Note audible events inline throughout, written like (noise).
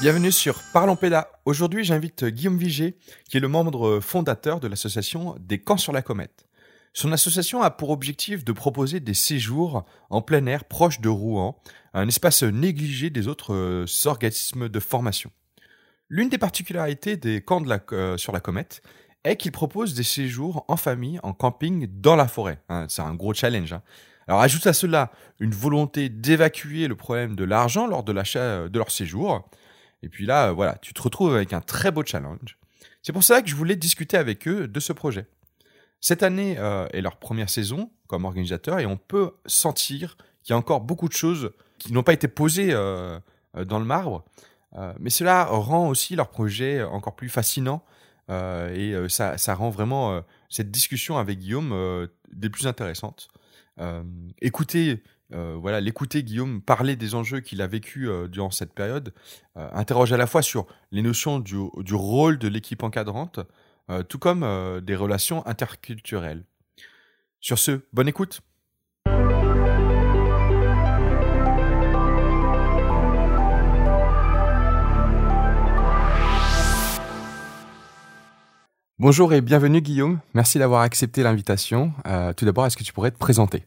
Bienvenue sur Parlons Péda. Aujourd'hui, j'invite Guillaume Vigé, qui est le membre fondateur de l'association Des Camps sur la Comète. Son association a pour objectif de proposer des séjours en plein air proche de Rouen, un espace négligé des autres euh, organismes de formation. L'une des particularités des camps de la, euh, sur la comète est qu'ils proposent des séjours en famille, en camping, dans la forêt. Hein, c'est un gros challenge. hein. Alors ajoute à cela une volonté d'évacuer le problème de l'argent lors de l'achat euh, de leur séjour. Et puis là, euh, voilà, tu te retrouves avec un très beau challenge. C'est pour ça que je voulais discuter avec eux de ce projet. Cette année euh, est leur première saison comme organisateur et on peut sentir qu'il y a encore beaucoup de choses qui n'ont pas été posées euh, dans le marbre. Mais cela rend aussi leur projet encore plus fascinant et ça, rend vraiment cette discussion avec Guillaume des plus intéressantes. Écoutez, euh, voilà, l'écouter Guillaume parler des enjeux qu'il a vécu euh, durant cette période euh, interroge à la fois sur les notions du, rôle de l'équipe encadrante, tout comme des relations interculturelles. Sur ce, bonne écoute. Bonjour et bienvenue Guillaume. Merci d'avoir accepté l'invitation. Tout d'abord, est-ce que tu pourrais te présenter?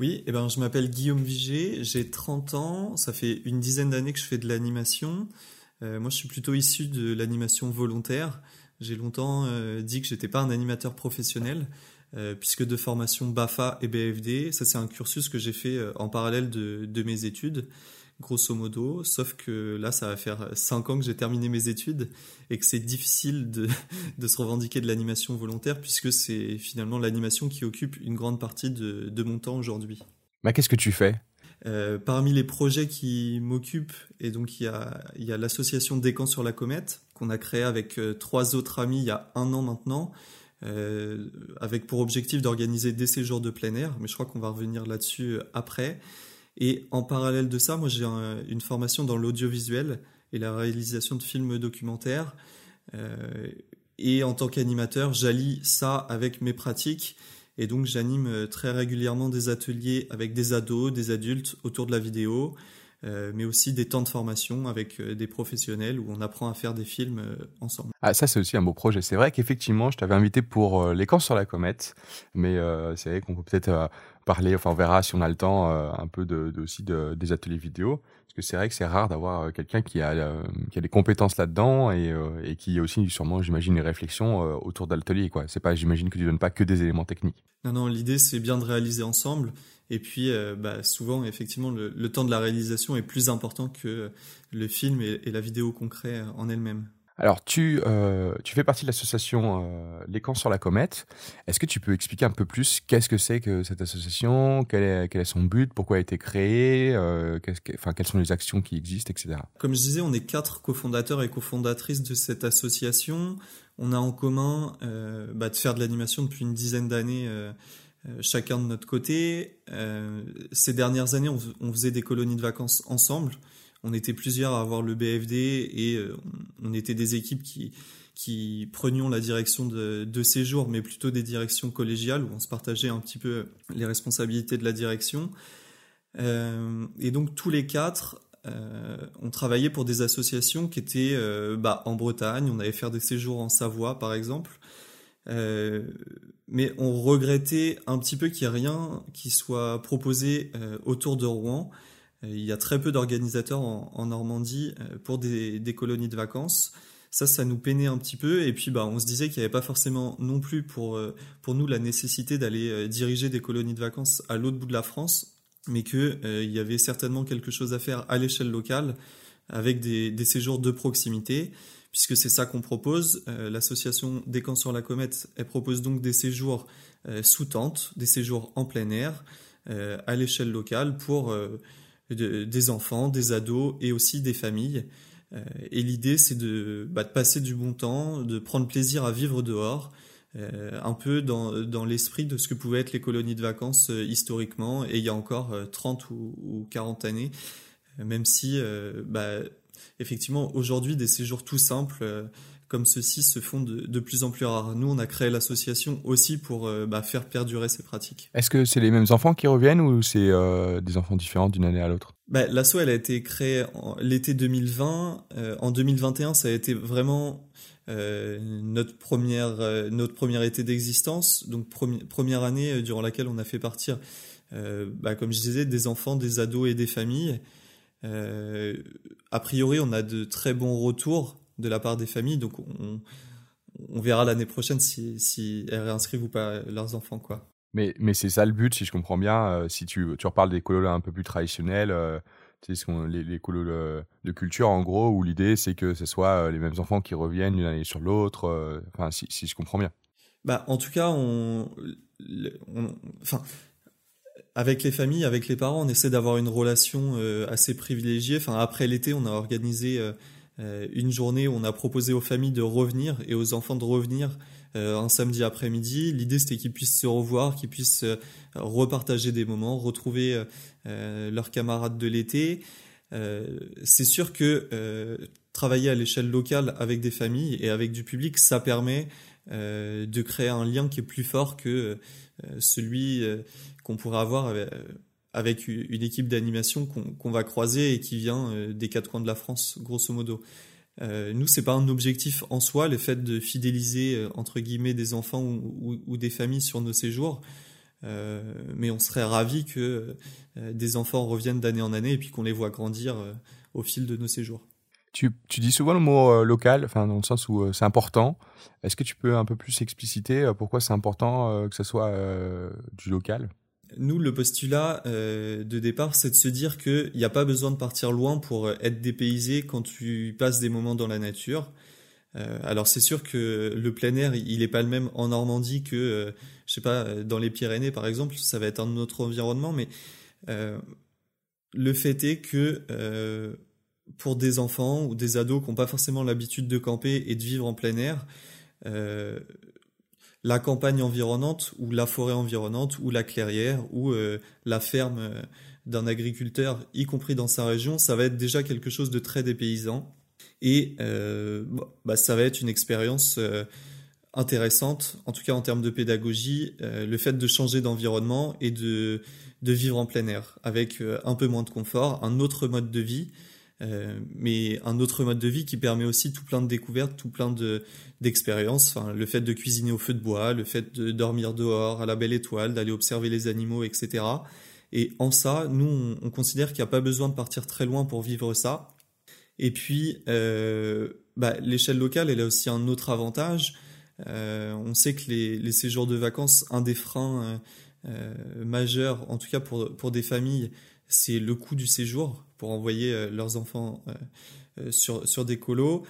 Oui, eh ben, je m'appelle Guillaume Vigé, j'ai 30 ans, ça fait une dizaine d'années que je fais de l'animation. Euh, moi, je suis plutôt issu de l'animation volontaire. J'ai longtemps euh, dit que j'étais pas un animateur professionnel, euh, puisque de formation BAFA et BFD, ça c'est un cursus que j'ai fait en parallèle de mes études, grosso modo. Sauf que là, ça va faire 5 ans que j'ai terminé mes études et que c'est difficile de, (laughs) de se revendiquer de l'animation volontaire, puisque c'est finalement l'animation qui occupe une grande partie de, de mon temps aujourd'hui. bah, Qu'est-ce que tu fais? Euh, parmi les projets qui m'occupent, et donc il y a, il y a l'association Des Camps sur la Comète, qu'on a créée avec euh, trois autres amis il y a un an maintenant, euh, avec pour objectif d'organiser des séjours de plein air, mais je crois qu'on va revenir là-dessus après. Et en parallèle de ça, moi j'ai un- une formation dans l'audiovisuel et la réalisation de films documentaires. Euh, et en tant qu'animateur, j'allie ça avec mes pratiques et donc j'anime euh, très régulièrement des ateliers avec des ados, des adultes autour de la vidéo, euh, mais aussi des temps de formation avec des professionnels où on apprend à faire des films ensemble. Ah, ça, c'est aussi un beau projet. C'est vrai qu'effectivement, je t'avais invité pour euh, les camps sur la comète, mais c'est vrai qu'on peut peut-être parler, enfin, on verra si on a le temps, euh, un peu de, aussi de- des ateliers vidéo. Parce que c'est vrai que c'est rare d'avoir euh, quelqu'un qui a, euh, qui a des compétences là-dedans et, qui a aussi, sûrement, j'imagine, une réflexion euh, autour de l'atelier, quoi. C'est pas, j'imagine que tu donnes pas que des éléments techniques. Non, non, l'idée c'est bien de réaliser ensemble. Et puis, bah, souvent, effectivement, le, temps de la réalisation est plus important que le film et, et la vidéo concret en elle-même. Alors, tu, euh, tu fais partie de l'association euh, Les Camps sur la Comète. Est-ce que tu peux expliquer un peu plus qu'est-ce que c'est que cette association, quel est, quel est son but, pourquoi elle a été créée, euh, enfin, quelles sont les actions qui existent, etc. Comme je disais, on est quatre cofondateurs et cofondatrices de cette association. On a en commun bah, de faire de l'animation depuis une dizaine d'années, chacun de notre côté. Ces dernières années, on, on faisait des colonies de vacances ensemble. On était plusieurs à avoir le BFD et euh, on, était des équipes qui, prenions la direction de, de séjours, mais plutôt des directions collégiales où on se partageait un petit peu les responsabilités de la direction. Euh, et donc tous les quatre, euh, on travaillait pour des associations qui étaient bah, en Bretagne. On allait faire des séjours en Savoie, par exemple. Mais on regrettait un petit peu qu'il n'y ait rien qui soit proposé autour de Rouen. Euh, il y a très peu d'organisateurs en, Normandie euh, pour des, colonies de vacances. Ça, ça nous peinait un petit peu. Et puis, bah, on se disait qu'il n'y avait pas forcément non plus pour, euh, pour nous la nécessité d'aller diriger des colonies de vacances à l'autre bout de la France, mais qu'il y avait certainement quelque chose à faire à l'échelle locale avec des, séjours de proximité, puisque c'est ça qu'on propose. L'association des camps sur la comète, elle propose donc des séjours sous tente, des séjours en plein air, à l'échelle locale pour de- des enfants, des ados et aussi des familles. Euh, et l'idée, c'est de, bah, de passer du bon temps, de prendre plaisir à vivre dehors, euh, un peu dans, l'esprit de ce que pouvaient être les colonies de vacances euh, historiquement, et il y a encore euh, 30 ou, ou 40 années, même si, bah, effectivement, aujourd'hui, des séjours tout simples, comme ceux-ci se font de, plus en plus rares. Nous, on a créé l'association aussi pour bah, faire perdurer ces pratiques. Est-ce que c'est les mêmes enfants qui reviennent ou c'est des enfants différents d'une année à l'autre? Bah, L'asso, elle a été créée l'été 2020. en 2021, ça a été vraiment notre première notre premier été d'existence, donc première année durant laquelle on a fait partir euh, bah, comme je disais, des enfants, des ados et des familles. Euh, a priori, on a de très bons retours de la part des familles, donc on, on verra l'année prochaine si, si elles réinscrivent ou pas leurs enfants. quoi. Mais, mais c'est ça le but, si je comprends bien. Euh, si tu, tu reparles des colos un peu plus traditionnels, euh, les, les colos de culture, en gros, où l'idée c'est que ce soit les mêmes enfants qui reviennent d'une année sur l'autre. Enfin, si, si, je comprends bien. Bah, en tout cas, on, on enfin, avec les familles, avec les parents, on essaie d'avoir une relation euh, assez privilégiée. Enfin, après l'été, on a organisé euh, euh, une journée où on a proposé aux familles de revenir et aux enfants de revenir un samedi après-midi. L'idée, c'était qu'ils puissent se revoir, qu'ils puissent repartager des moments, retrouver leurs camarades de l'été. c'est sûr que travailler à l'échelle locale avec des familles et avec du public, ça permet de créer un lien qui est plus fort que celui qu'on pourrait avoir avec, une équipe d'animation qu'on va croiser et qui vient euh, des quatre coins de la France, grosso modo. Euh, nous, c'est pas un objectif en soi, le fait de fidéliser euh, entre guillemets des enfants ou, des familles sur nos séjours, euh, mais on serait ravi que des enfants reviennent d'année en année et puis qu'on les voit grandir au fil de nos séjours. Tu, dis souvent le mot local, dans le sens où c'est important. Est-ce que tu peux un peu plus expliciter pourquoi c'est important que ce soit du local? Nous, le postulat euh, de départ, c'est de se dire qu'il n'y a pas besoin de partir loin pour être dépaysé quand tu passes des moments dans la nature. Euh, alors c'est sûr que le plein air, il n'est pas le même en Normandie que, euh, je sais pas, dans les Pyrénées par exemple, ça va être un autre environnement, mais le fait est que pour des enfants ou des ados qui n'ont pas forcément l'habitude de camper et de vivre en plein air, la campagne environnante ou la forêt environnante ou la clairière ou euh, la ferme euh, d'un agriculteur, y compris dans sa région, ça va être déjà quelque chose de très dépaysant. Et euh, bah, ça va être une expérience intéressante, en tout cas en termes de pédagogie, le fait de changer d'environnement et de, de vivre en plein air, avec un peu moins de confort, un autre mode de vie, euh, mais un autre mode de vie qui permet aussi tout plein de découvertes, tout plein de d'expériences. Enfin, le fait de cuisiner au feu de bois, le fait de dormir dehors à la belle étoile, d'aller observer les animaux, etc. Et en ça, nous, on, considère qu'il n'y a pas besoin de partir très loin pour vivre ça. Et puis, euh, bah, l'échelle locale, elle a aussi un autre avantage. Euh, on sait que les, les, séjours de vacances, un des freins majeurs, en tout cas pour, pour des familles, c'est le coût du séjour pour envoyer euh, leurs enfants euh, euh, sur, sur des colos.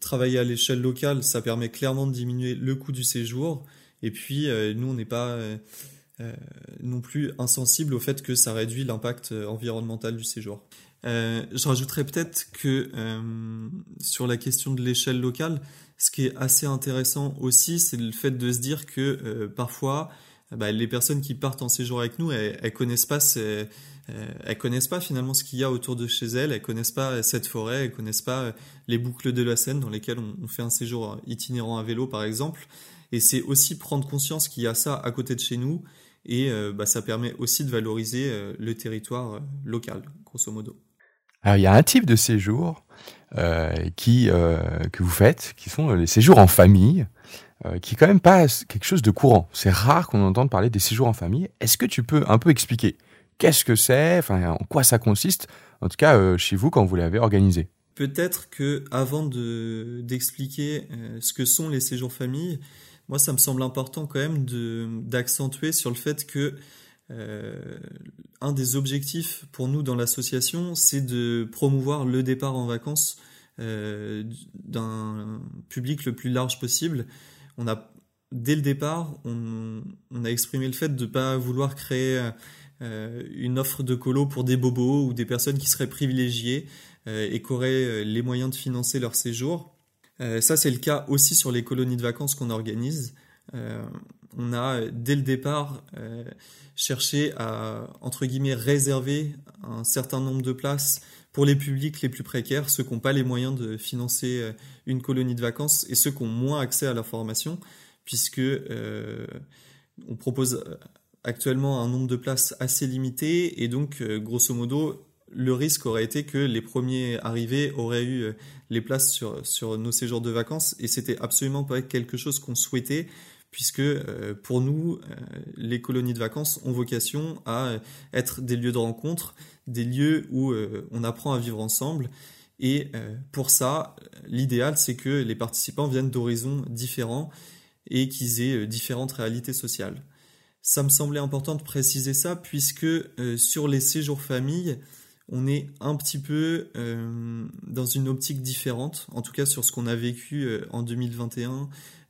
travailler à l'échelle locale, ça permet clairement de diminuer le coût du séjour. Et puis, nous, on n'est pas non plus insensible au fait que ça réduit l'impact environnemental du séjour. je rajouterais peut-être que sur la question de l'échelle locale, ce qui est assez intéressant aussi, c'est le fait de se dire que parfois, bah, les personnes qui partent en séjour avec nous, elles, elles connaissent pas ces, euh, elles connaissent pas finalement ce qu'il y a autour de chez elles, elles connaissent pas cette forêt, elles connaissent pas les boucles de la Seine dans lesquelles on, fait un séjour itinérant à vélo par exemple. Et c'est aussi prendre conscience qu'il y a ça à côté de chez nous et euh, bah, ça permet aussi de valoriser euh, le territoire local, grosso modo. Alors il y a un type de séjour qui que vous faites, qui sont les séjours en famille, qui est quand même pas quelque chose de courant. C'est rare qu'on entende parler des séjours en famille. Est-ce que tu peux un peu expliquer? Qu'est-ce que c'est, en quoi ça consiste, en tout cas euh, chez vous quand vous l'avez organisé. Peut-être que avant de d'expliquer euh, ce que sont les séjours famille, moi ça me semble important quand même d'accentuer sur le fait que euh, un des objectifs pour nous dans l'association, c'est de promouvoir le départ en vacances d'un public le plus large possible. On a dès le départ, on, on a exprimé le fait de ne pas vouloir créer une offre de colo pour des bobos ou des personnes qui seraient privilégiées euh, et qui auraient euh, les moyens de financer leur séjour. ça, c'est le cas aussi sur les colonies de vacances qu'on organise. on a, dès le départ, cherché à, entre guillemets, réserver un certain nombre de places pour les publics les plus précaires, ceux qui n'ont pas les moyens de financer une colonie de vacances et ceux qui ont moins accès à la formation, puisque on propose actuellement un nombre de places assez limité et donc grosso modo le risque aurait été que les premiers arrivés auraient eu euh, les places sur, nos séjours de vacances et c'était absolument pas quelque chose qu'on souhaitait puisque euh, pour nous, euh, les colonies de vacances ont vocation à être des lieux de rencontre, des lieux où on apprend à vivre ensemble. Et pour ça, l'idéal, c'est que les participants viennent d'horizons différents et qu'ils aient différentes réalités sociales. Ça me semblait important de préciser ça, puisque sur les séjours famille, on est un petit peu euh, dans une optique différente, en tout cas sur ce qu'on a vécu euh, en 2021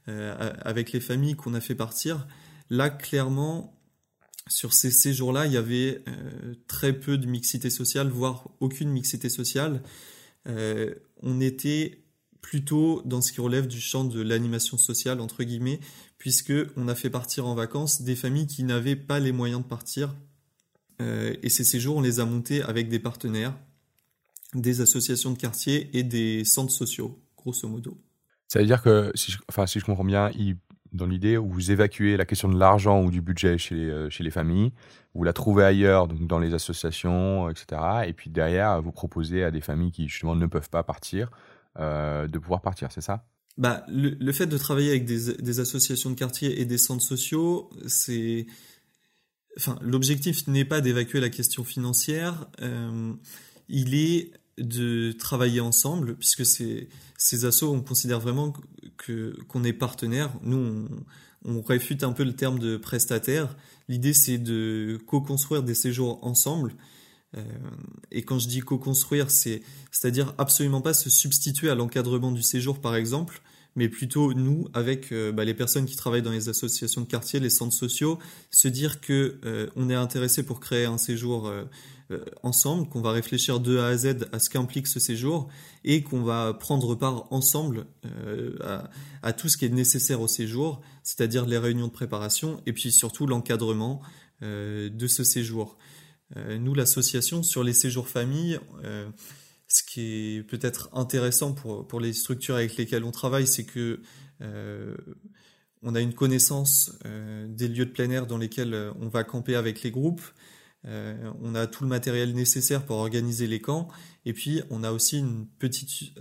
euh, avec les familles qu'on a fait partir. Là, clairement, sur ces séjours-là, il y avait très peu de mixité sociale, voire aucune mixité sociale. on était plutôt dans ce qui relève du champ de l'animation sociale, entre guillemets, puisque on a fait partir en vacances des familles qui n'avaient pas les moyens de partir euh, et ces séjours, on les a montés avec des partenaires, des associations de quartier et des centres sociaux, grosso modo. Ça veut dire que, si je, comprends bien, dans l'idée vous évacuez la question de l'argent ou du budget chez les, euh, familles, vous la trouvez ailleurs, donc dans les associations, etc. Et puis derrière, vous proposez à des familles qui justement ne peuvent pas partir euh, de pouvoir partir, c'est ça? Bah, le, fait de travailler avec des, associations de quartier et des centres sociaux, c'est enfin, l'objectif n'est pas d'évacuer la question financière, euh, il est de travailler ensemble, puisque ces, ces assos, on considère vraiment que qu'on est partenaire. Nous, on, réfute un peu le terme de prestataire. L'idée, c'est de co-construire des séjours ensemble. Euh, et quand je dis co-construire, c'est c'est-à-dire absolument pas se substituer à l'encadrement du séjour, par exemple, mais plutôt nous, avec euh, bah, les personnes qui travaillent dans les associations de quartier, les centres sociaux, se dire que euh, on est intéressé pour créer un séjour ensemble, qu'on va réfléchir de A à Z à ce qu'implique ce séjour et qu'on va prendre part ensemble à, tout ce qui est nécessaire au séjour, c'est-à-dire les réunions de préparation et puis surtout l'encadrement de ce séjour. Nous, l'association, sur les séjours famille, ce qui est peut-être intéressant pour, les structures avec lesquelles on travaille, c'est que euh, on a une connaissance euh, des lieux de plein air dans lesquels euh, on va camper avec les groupes. on a tout le matériel nécessaire pour organiser les camps. Et puis, on a aussi une petite,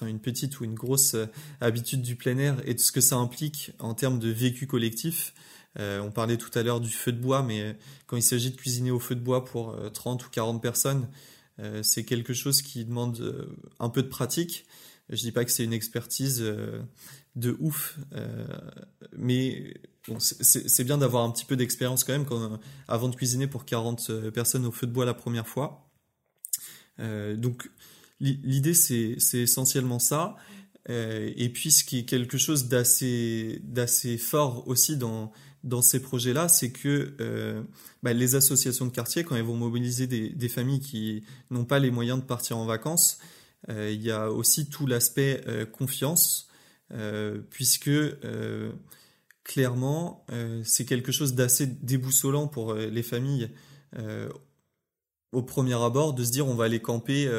une petite ou une grosse habitude du plein air et de ce que ça implique en termes de vécu collectif. On parlait tout à l'heure du feu de bois, mais quand il s'agit de cuisiner au feu de bois pour 30 ou 40 personnes, euh, c'est quelque chose qui demande euh, un peu de pratique. Je dis pas que c'est une expertise euh, de ouf, mais c'est bien d'avoir un petit peu d'expérience quand même avant de cuisiner pour 40 personnes au feu de bois la première fois. donc l'idée c'est essentiellement ça. et puis ce qui est quelque chose d'assez fort aussi dans, dans ces projets-là, c'est que euh, bah, les associations de quartier, quand elles vont mobiliser des, familles qui n'ont pas les moyens de partir en vacances, euh, il y a aussi tout l'aspect euh, confiance, puisque clairement, c'est quelque chose d'assez déboussolant pour les familles au premier abord de se dire on va aller camper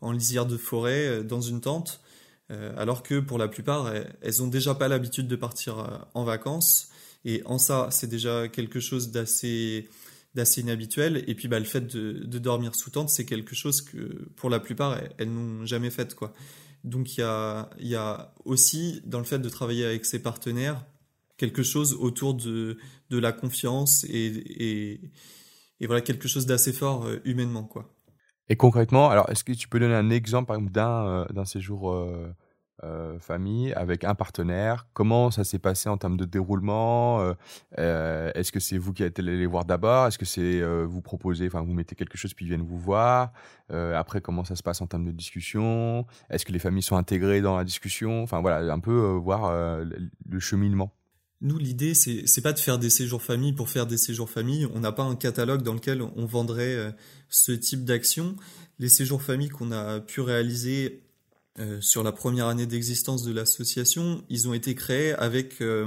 en lisière de forêt dans une tente, alors que pour la plupart, elles n'ont déjà pas l'habitude de partir en vacances. Et en ça, c'est déjà quelque chose d'assez d'assez inhabituel. Et puis bah, le fait de, dormir sous tente, c'est quelque chose que pour la plupart, elles, n'ont jamais fait. Quoi. Donc il y a, y a aussi, dans le fait de travailler avec ses partenaires, quelque chose autour de, de la confiance et, et, voilà, quelque chose d'assez fort euh, humainement. Quoi. Et concrètement, alors est-ce que tu peux donner un exemple d'un, euh, séjour euh, euh, famille avec un partenaire. Comment ça s'est passé en termes de déroulement euh, euh, Est-ce que c'est vous qui êtes allé les voir d'abord? Est-ce que c'est vous proposez, enfin vous mettez quelque chose puis ils viennent vous voir? Après, comment ça se passe en termes de discussion? Est-ce que les familles sont intégrées dans la discussion? Enfin voilà, un peu voir le cheminement. Nous, l'idée, c'est, c'est pas de faire des séjours famille pour faire des séjours famille. On n'a pas un catalogue dans lequel on vendrait ce type d'action. Les séjours famille qu'on a pu réaliser euh, sur la première année d'existence de l'association, ils ont été créés avec, euh,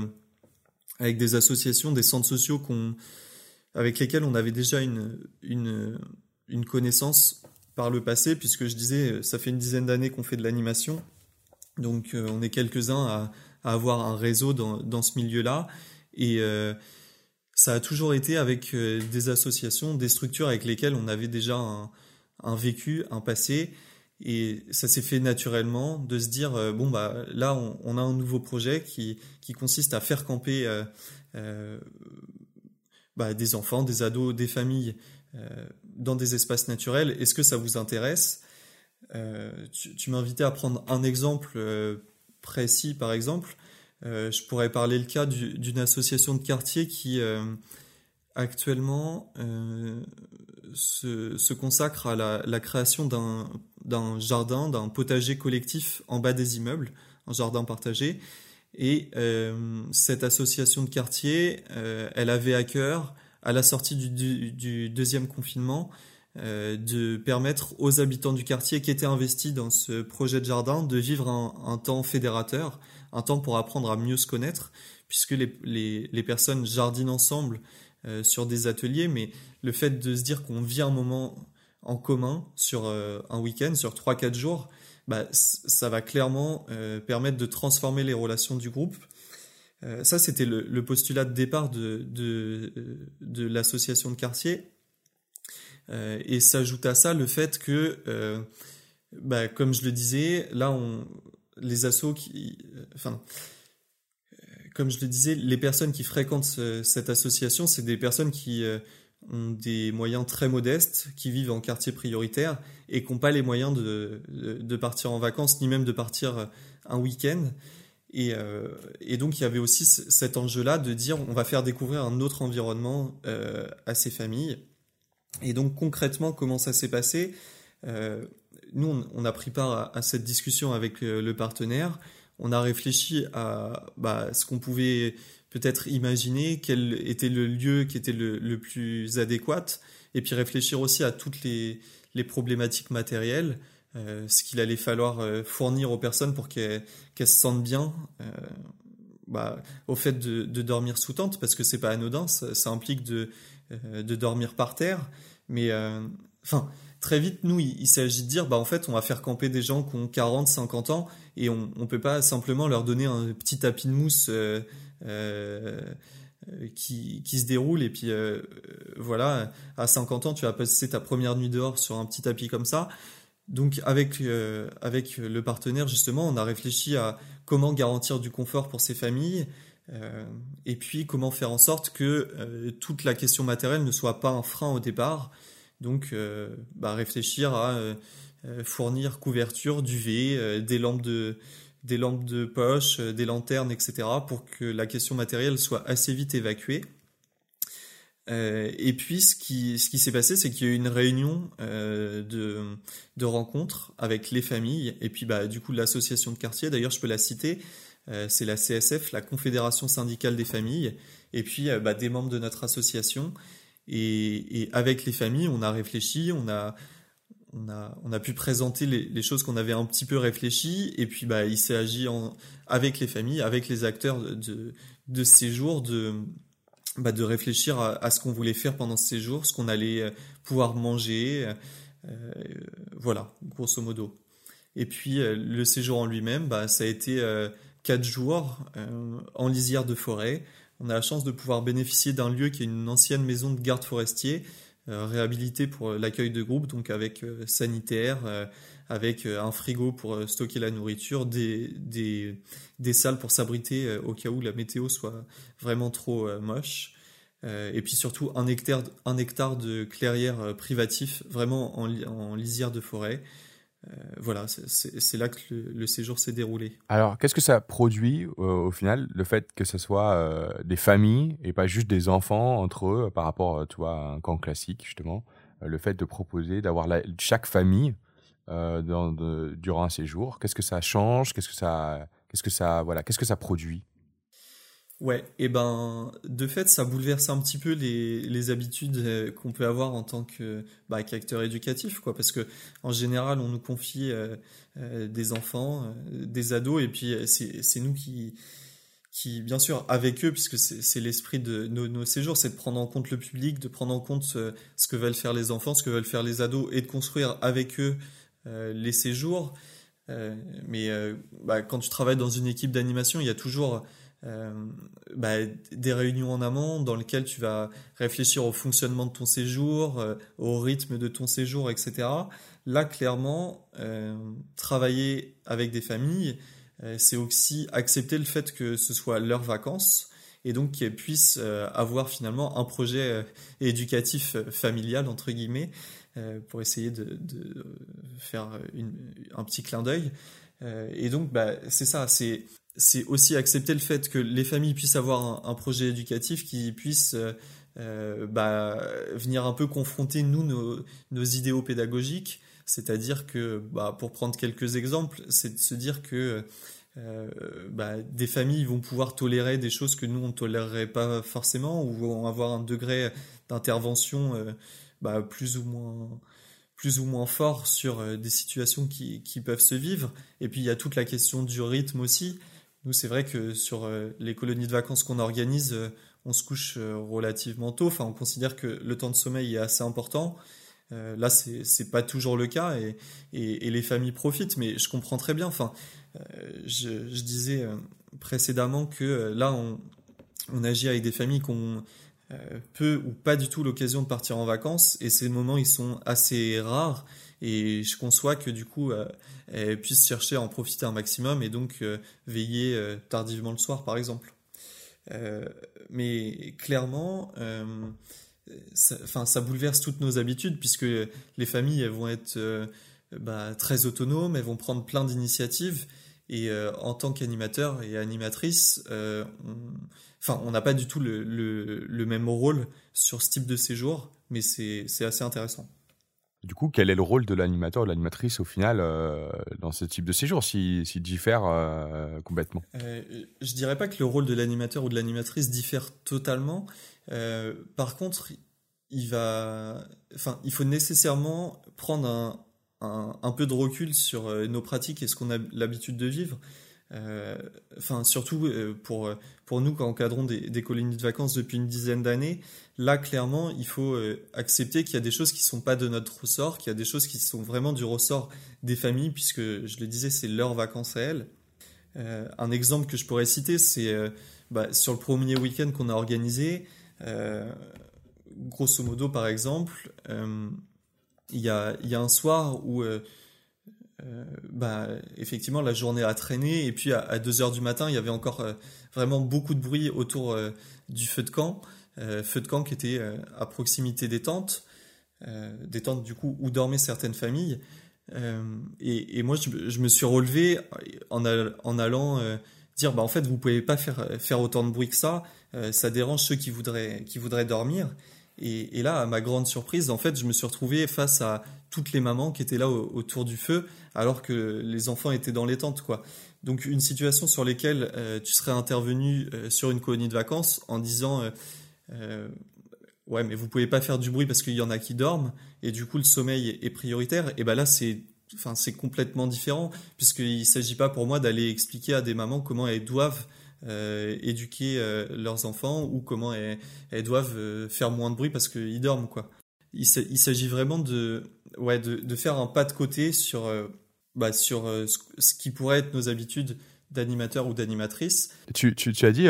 avec des associations, des centres sociaux avec lesquels on avait déjà une, une, une connaissance par le passé, puisque je disais, ça fait une dizaine d'années qu'on fait de l'animation. Donc on est quelques-uns à, avoir un réseau dans, dans ce milieu-là. Et ça a toujours été avec des associations, des structures avec lesquelles on avait déjà un, un vécu, un passé. Et ça s'est fait naturellement de se dire euh, bon bah là on, a un nouveau projet qui qui consiste à faire camper euh, euh, bah, des enfants, des ados, des familles dans des espaces naturels. Est-ce que ça vous intéresse? Tu, tu m'invitais à prendre un exemple précis par exemple. je pourrais parler le cas d'une association de quartier qui actuellement se, consacre à la, création d'un jardin, d'un potager collectif en bas des immeubles, un jardin partagé. Et euh, cette association de quartier, euh, elle avait à cœur, à la sortie du, deuxième confinement, euh, de permettre aux habitants du quartier qui étaient investis dans ce projet de jardin de vivre un, temps fédérateur, un temps pour apprendre à mieux se connaître, puisque les, les personnes jardinent ensemble euh, sur des ateliers, mais le fait de se dire qu'on vit un moment en commun sur euh, un week-end, sur 3-4 jours, bah, ça va clairement euh, permettre de transformer les relations du groupe. ça, c'était le, postulat de départ de, de, l'association de quartier. et s'ajoute à ça le fait que, bah, comme je le disais, là, on, les assos qui... Enfin, comme je le disais, les personnes qui fréquentent cette association, c'est des personnes qui euh, ont des moyens très modestes, qui vivent en quartier prioritaire et qui n'ont pas les moyens de, partir en vacances, ni même de partir euh, un week-end. Et, euh, et, donc il y avait aussi cet enjeu-là de dire on va faire découvrir un autre environnement à ces familles. Et donc concrètement, comment ça s'est passé? Nous, on, a pris part à cette discussion avec le partenaire on a réfléchi à bah, ce qu'on pouvait peut-être imaginer, quel était le lieu qui était le, plus adéquat, et puis réfléchir aussi à toutes les, problématiques matérielles, euh, ce qu'il allait falloir euh, fournir aux personnes pour qu'elles se sentent bien. Euh, bah, au fait de, dormir sous tente, parce que c'est pas anodin, ça, implique de, de dormir par terre, mais enfin très vite, nous, il, s'agit de dire, bah, en fait, on va faire camper des gens qui ont 40, 50 ans et on ne peut pas simplement leur donner un petit tapis de mousse euh, euh, qui, qui, se déroule et puis euh, voilà, à 50 ans, tu vas passer ta première nuit dehors sur un petit tapis comme ça. Donc avec, avec le partenaire, justement, on a réfléchi à comment garantir du confort pour ces familles. et puis comment faire en sorte que toute la question matérielle ne soit pas un frein au départ, donc, euh, bah, réfléchir à euh, euh, fournir couverture, duvet, des lampes de des lampes de poche, des lanternes, etc., pour que la question matérielle soit assez vite évacuée. et puis, ce qui, s'est passé, c'est qu'il y a eu une réunion de, de rencontres avec les familles, et puis bah, du coup l'association de quartier, d'ailleurs je peux la citer, c'est la CSF, la Confédération syndicale des familles, et puis bah, des membres de notre association, et, avec les familles, on a réfléchi, on a, on a, on a pu présenter les, choses qu'on avait un petit peu réfléchies. Et puis, bah, il s'est agi en, avec les familles, avec les acteurs de, de, ces jours, de, bah, de réfléchir à, ce qu'on voulait faire pendant ces jours, ce qu'on allait euh, pouvoir manger. Euh, voilà, grosso modo. Et puis, euh, le séjour en lui-même, bah, ça a été quatre jours en lisière de forêt on a la chance de pouvoir bénéficier d'un lieu qui est une ancienne maison de garde forestier, euh, réhabilitée pour euh, l'accueil de groupe, donc avec euh, sanitaire, avec un frigo pour stocker la nourriture, des, des, salles pour s'abriter au cas où la météo soit vraiment trop moche. et puis surtout un hectare, un hectare de clairière privatif, vraiment en, en lisière de forêt. Euh, voilà, c'est là que le, séjour s'est déroulé. Alors, qu'est-ce que ça produit euh, au final, le fait que ce soit euh, des familles et pas juste des enfants entre eux par rapport à un camp classique, justement Le fait de proposer, d'avoir chaque famille durant un séjour, qu'est-ce que ça change Qu'est-ce que ça, qu'est-ce que ça, voilà, qu'est-ce que ça produit? Ouais, et ben de fait ça bouleverse un petit peu les, habitudes euh, qu'on peut avoir en tant que bah, qu'acteur éducatif quoi parce que en général on nous confie euh, euh, des enfants, des ados et puis c'est nous qui qui, bien sûr, avec eux, puisque c'est l'esprit de nos, séjours, c'est de prendre en compte le public, de prendre en compte ce, que veulent faire les enfants, ce que veulent faire les ados, et de construire avec eux les séjours. Mais bah, quand tu travailles dans une équipe d'animation, il y a toujours bah, des réunions en amont dans lesquelles tu vas réfléchir au fonctionnement de ton séjour, au rythme de ton séjour, etc. Là, clairement, travailler avec des familles, euh, c'est aussi accepter le fait que ce soit leurs vacances et donc qu'elles puissent euh, avoir finalement un projet euh, éducatif familial entre guillemets pour essayer de, faire un petit clin d'œil. et donc bah, c'est ça, c'est c'est aussi accepter le fait que les familles puissent avoir un, projet éducatif qui puisse bah, venir un peu confronter nous nos, idéaux pédagogiques c'est-à-dire que, bah, pour prendre quelques exemples, c'est de se dire que euh, bah, des familles vont pouvoir tolérer des choses que nous on ne tolérerait pas forcément ou vont avoir un degré d'intervention euh, plus ou moins plus ou moins fort sur euh, des situations qui, peuvent se vivre. Et puis il y a toute la question du rythme aussi. C'est vrai que sur les colonies de vacances qu'on organise, on se couche relativement tôt. Enfin on considère que le temps de sommeil est assez important. Euh, là, c'est n'est pas toujours le cas et, les familles profitent, mais je comprends très bien. Enfin, euh, je, disais euh, précédemment que là, on, on, agit avec des familles qui ont peu ou pas du tout l'occasion de partir en vacances et ces moments, ils sont assez rares et je conçois que du coup, elles puissent chercher à en profiter un maximum et donc veiller tardivement le soir, par exemple. mais clairement, ça, enfin, ça bouleverse toutes nos habitudes puisque les familles vont être euh, bah, très autonomes, elles vont prendre plein d'initiatives et euh, en tant qu'animateur et animatrice, euh, on, on n'a pas du tout le, même rôle sur ce type de séjour, mais c'est assez intéressant. Du coup, quel est le rôle de l'animateur ou de l'animatrice au final dans ce type de séjour, s'il si, diffère complètement? Je dirais pas que le rôle de l'animateur ou de l'animatrice diffère totalement. Euh, par contre, il va, enfin, il faut nécessairement prendre un, un, peu de recul sur euh, nos pratiques et ce qu'on a l'habitude de vivre. Euh, enfin, surtout pour, pour nous, quand encadrons des, des colonies de vacances depuis une dizaine d'années, là, clairement, il faut accepter qu'il y a des choses qui ne sont pas de notre ressort, qu'il y a des choses qui sont vraiment du ressort des familles, puisque, je le disais, c'est leurs vacances à elles. un exemple que je pourrais citer, c'est bah, sur le premier week-end qu'on a organisé, euh, grosso modo, par exemple, euh, il y a, y, a, un soir où euh, bah, effectivement la journée a traîné et puis à, 2 heures du matin il y avait encore vraiment beaucoup de bruit autour du feu de camp. Feu de camp qui était à proximité des tentes. Des tentes du coup où dormaient certaines familles. Et, moi je, me suis relevé en, allant dire bah en fait vous pouvez pas faire faire autant de bruit que ça. Euh, ça dérange ceux qui voudraient, qui voudraient dormir. Et, là, à ma grande surprise, en fait, je me suis retrouvé face à toutes les mamans qui étaient là autour du feu, alors que les enfants étaient dans les tentes, quoi. Donc une situation sur laquelle euh, tu serais intervenu euh, sur une colonie de vacances en disant ouais mais vous pouvez pas faire du bruit parce qu'il y en a qui dorment et du coup le sommeil est prioritaire et ben là c'est enfin complètement différent puisqu'il s'agit pas pour moi d'aller expliquer à des mamans comment elles doivent euh, éduquer euh, leurs enfants ou comment elles, doivent euh, faire moins de bruit parce qu'ils dorment quoi. Il, s'agit vraiment de, ouais, de, de, faire un pas de côté sur, bah, sur ce qui pourrait être nos habitudes d'animateur ou d'animatrice. Tu, tu, as dit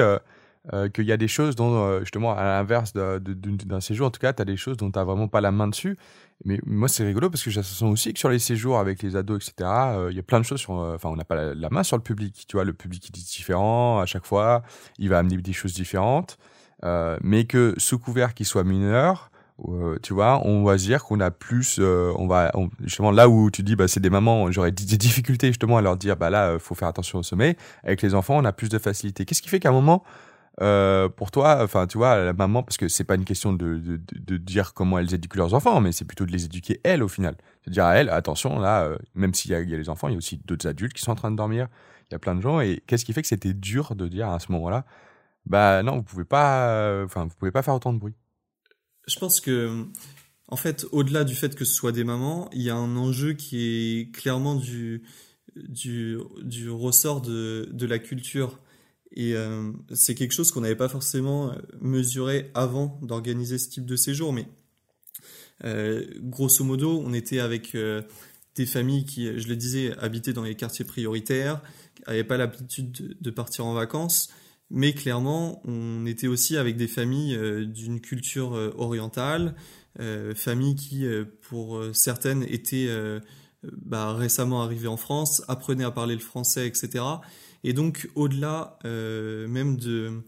qu'il y a des choses dont, justement, à l'inverse d'un séjour, en tout cas, tu as des choses dont tu n'as vraiment pas la main dessus. Mais moi, c'est rigolo parce que j'ai l'impression aussi que sur les séjours avec les ados, etc., euh, il y a plein de choses sur. Euh, enfin, on n'a pas la, main sur le public. Tu vois, le public est différent à chaque fois. Il va amener des choses différentes. Euh, mais que sous couvert qu'il soit mineur, tu vois, on va dire qu'on a plus. on va justement là où tu dis, bah, c'est des mamans, j'aurais des difficultés justement à leur dire, bah là, faut faire attention au sommeil. Avec les enfants, on a plus de facilité. Qu'est-ce qui fait qu'à un moment euh, pour toi, enfin, tu vois, la maman, parce que c'est pas une question de, de, de, dire comment elles éduquent leurs enfants, mais c'est plutôt de les éduquer elles au final. C'est dire à elles, attention, là, euh, même s'il y, y, a les enfants, il y a aussi d'autres adultes qui sont en train de dormir. Il y a plein de gens. Et qu'est-ce qui fait que c'était dur de dire à ce moment-là, bah non, vous pouvez pas, euh, enfin, vous pouvez pas faire autant de bruit? Je pense que, en fait, au-delà du fait que ce soit des mamans, il y a un enjeu qui est clairement du, du, du ressort de, de la culture Et c'est quelque chose qu'on n'avait pas forcément mesuré avant d'organiser ce type de séjour, mais grosso modo, on était avec des familles qui, je le disais, habitaient dans les quartiers prioritaires, n'avaient pas l'habitude de partir en vacances, mais clairement, on était aussi avec des familles euh, d'une culture euh, orientale, euh, familles qui, pour certaines, étaient bah, récemment arrivées en France, apprenaient à parler le français, etc. Et donc, au-delà même de,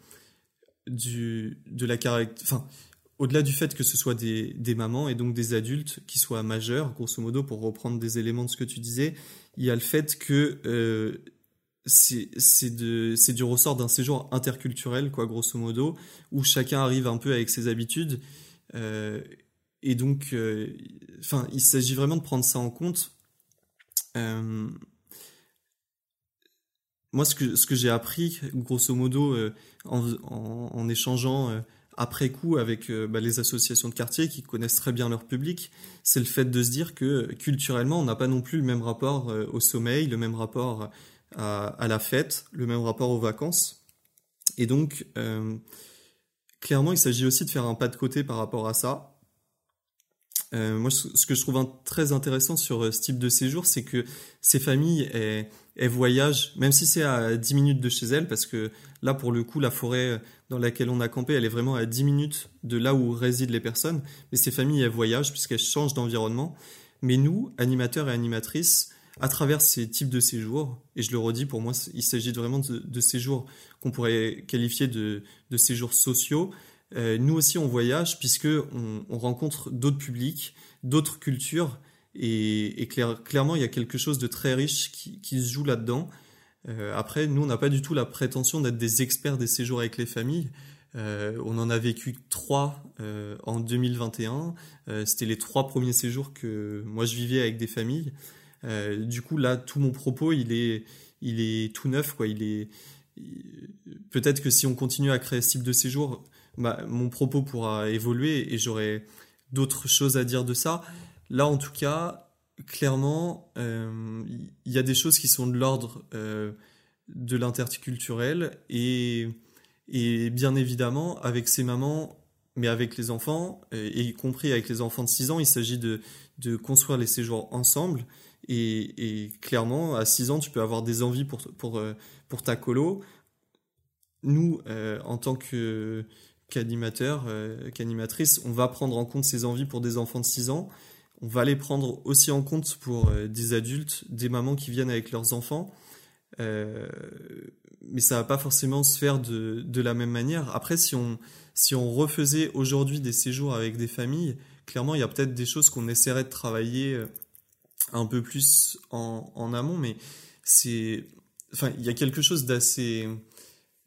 du, de la caractéristique... Enfin, au-delà du fait que ce soit des, des, mamans et donc des adultes qui soient majeurs, grosso modo, pour reprendre des éléments de ce que tu disais, il y a le fait que c'est du ressort d'un séjour interculturel, quoi, grosso modo, où chacun arrive un peu avec ses habitudes. Euh, et donc, euh, enfin, il s'agit vraiment de prendre ça en compte. Euh, moi, ce que, j'ai appris, grosso modo, en, en, échangeant après coup avec bah, les associations de quartier qui connaissent très bien leur public, c'est le fait de se dire que culturellement, on n'a pas non plus le même rapport au sommeil, le même rapport à, la fête, le même rapport aux vacances. Et donc, euh, clairement, il s'agit aussi de faire un pas de côté par rapport à ça. Euh, moi, ce que je trouve très intéressant sur euh, ce type de séjour, c'est que ces familles, elles, voyagent, même si c'est à 10 minutes de chez elles, parce que là, pour le coup, la forêt dans laquelle on a campé, elle est vraiment à 10 minutes de là où résident les personnes. Mais ces familles, elles voyagent puisqu'elles changent d'environnement. Mais nous, animateurs et animatrices, à travers ces types de séjours, et je le redis, pour moi, il s'agit vraiment de, séjours qu'on pourrait qualifier de, séjours sociaux. Euh, nous aussi, on voyage puisque on, rencontre d'autres publics, d'autres cultures, et, clairement, il y a quelque chose de très riche qui, se joue là-dedans. Euh, après, nous, on n'a pas du tout la prétention d'être des experts des séjours avec les familles. Euh, on en a vécu trois en 2021. C'était les trois premiers séjours que moi je vivais avec des familles. Euh, du coup, là, tout mon propos, il est, tout neuf, peut-être que si on continue à créer ce type de séjour, bah, mon propos pourra évoluer et j'aurai d'autres choses à dire de ça. Là, en tout cas, clairement, euh, il y a des choses qui sont de l'ordre euh, de l'interculturel et, et bien évidemment, avec ces mamans, mais avec les enfants, et y compris avec les enfants de 6 ans, il s'agit de, de construire les séjours ensemble. Et, clairement, à 6 ans, tu peux avoir des envies pour, pour, euh, pour ta colo. Nous, euh, en tant que qu'animateur, euh, qu'animatrice, on va prendre en compte ces envies pour des enfants de 6 ans. On va les prendre aussi en compte pour des adultes, des mamans qui viennent avec leurs enfants. mais ça va pas forcément se faire de, de la même manière. Après, si on, si on refaisait aujourd'hui des séjours avec des familles, clairement, il y a peut-être des choses qu'on essaierait de travailler un peu plus en, en amont, mais c'est, enfin, il y a quelque chose d'assez,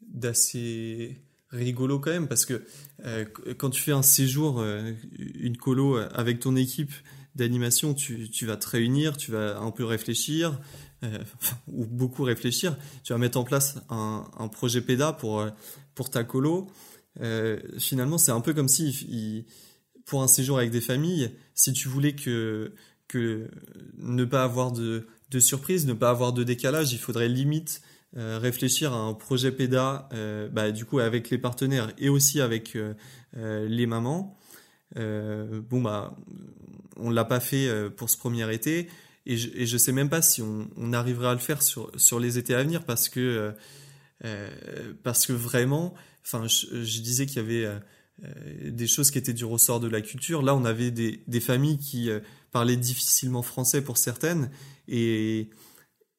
d'assez rigolo quand même parce que euh, quand tu fais un séjour, euh, une colo avec ton équipe d'animation, tu, vas te réunir, tu vas un peu réfléchir euh, (laughs) ou beaucoup réfléchir. Tu vas mettre en place un, projet PEDA pour pour ta colo. finalement, c'est un peu comme si pour un séjour avec des familles, si tu voulais que que ne pas avoir de, surprise, ne pas avoir de décalage, il faudrait limite euh, réfléchir à un projet PEDA, euh, bah, du coup avec les partenaires et aussi avec euh, les mamans. Bon bah, on l'a pas fait pour ce premier été et je, je sais même pas si on, arrivera à le faire sur sur les étés à venir parce que parce que vraiment, enfin, je, disais qu'il y avait des choses qui étaient du ressort de la culture. Là, on avait des, des familles qui parler difficilement français pour certaines. Et,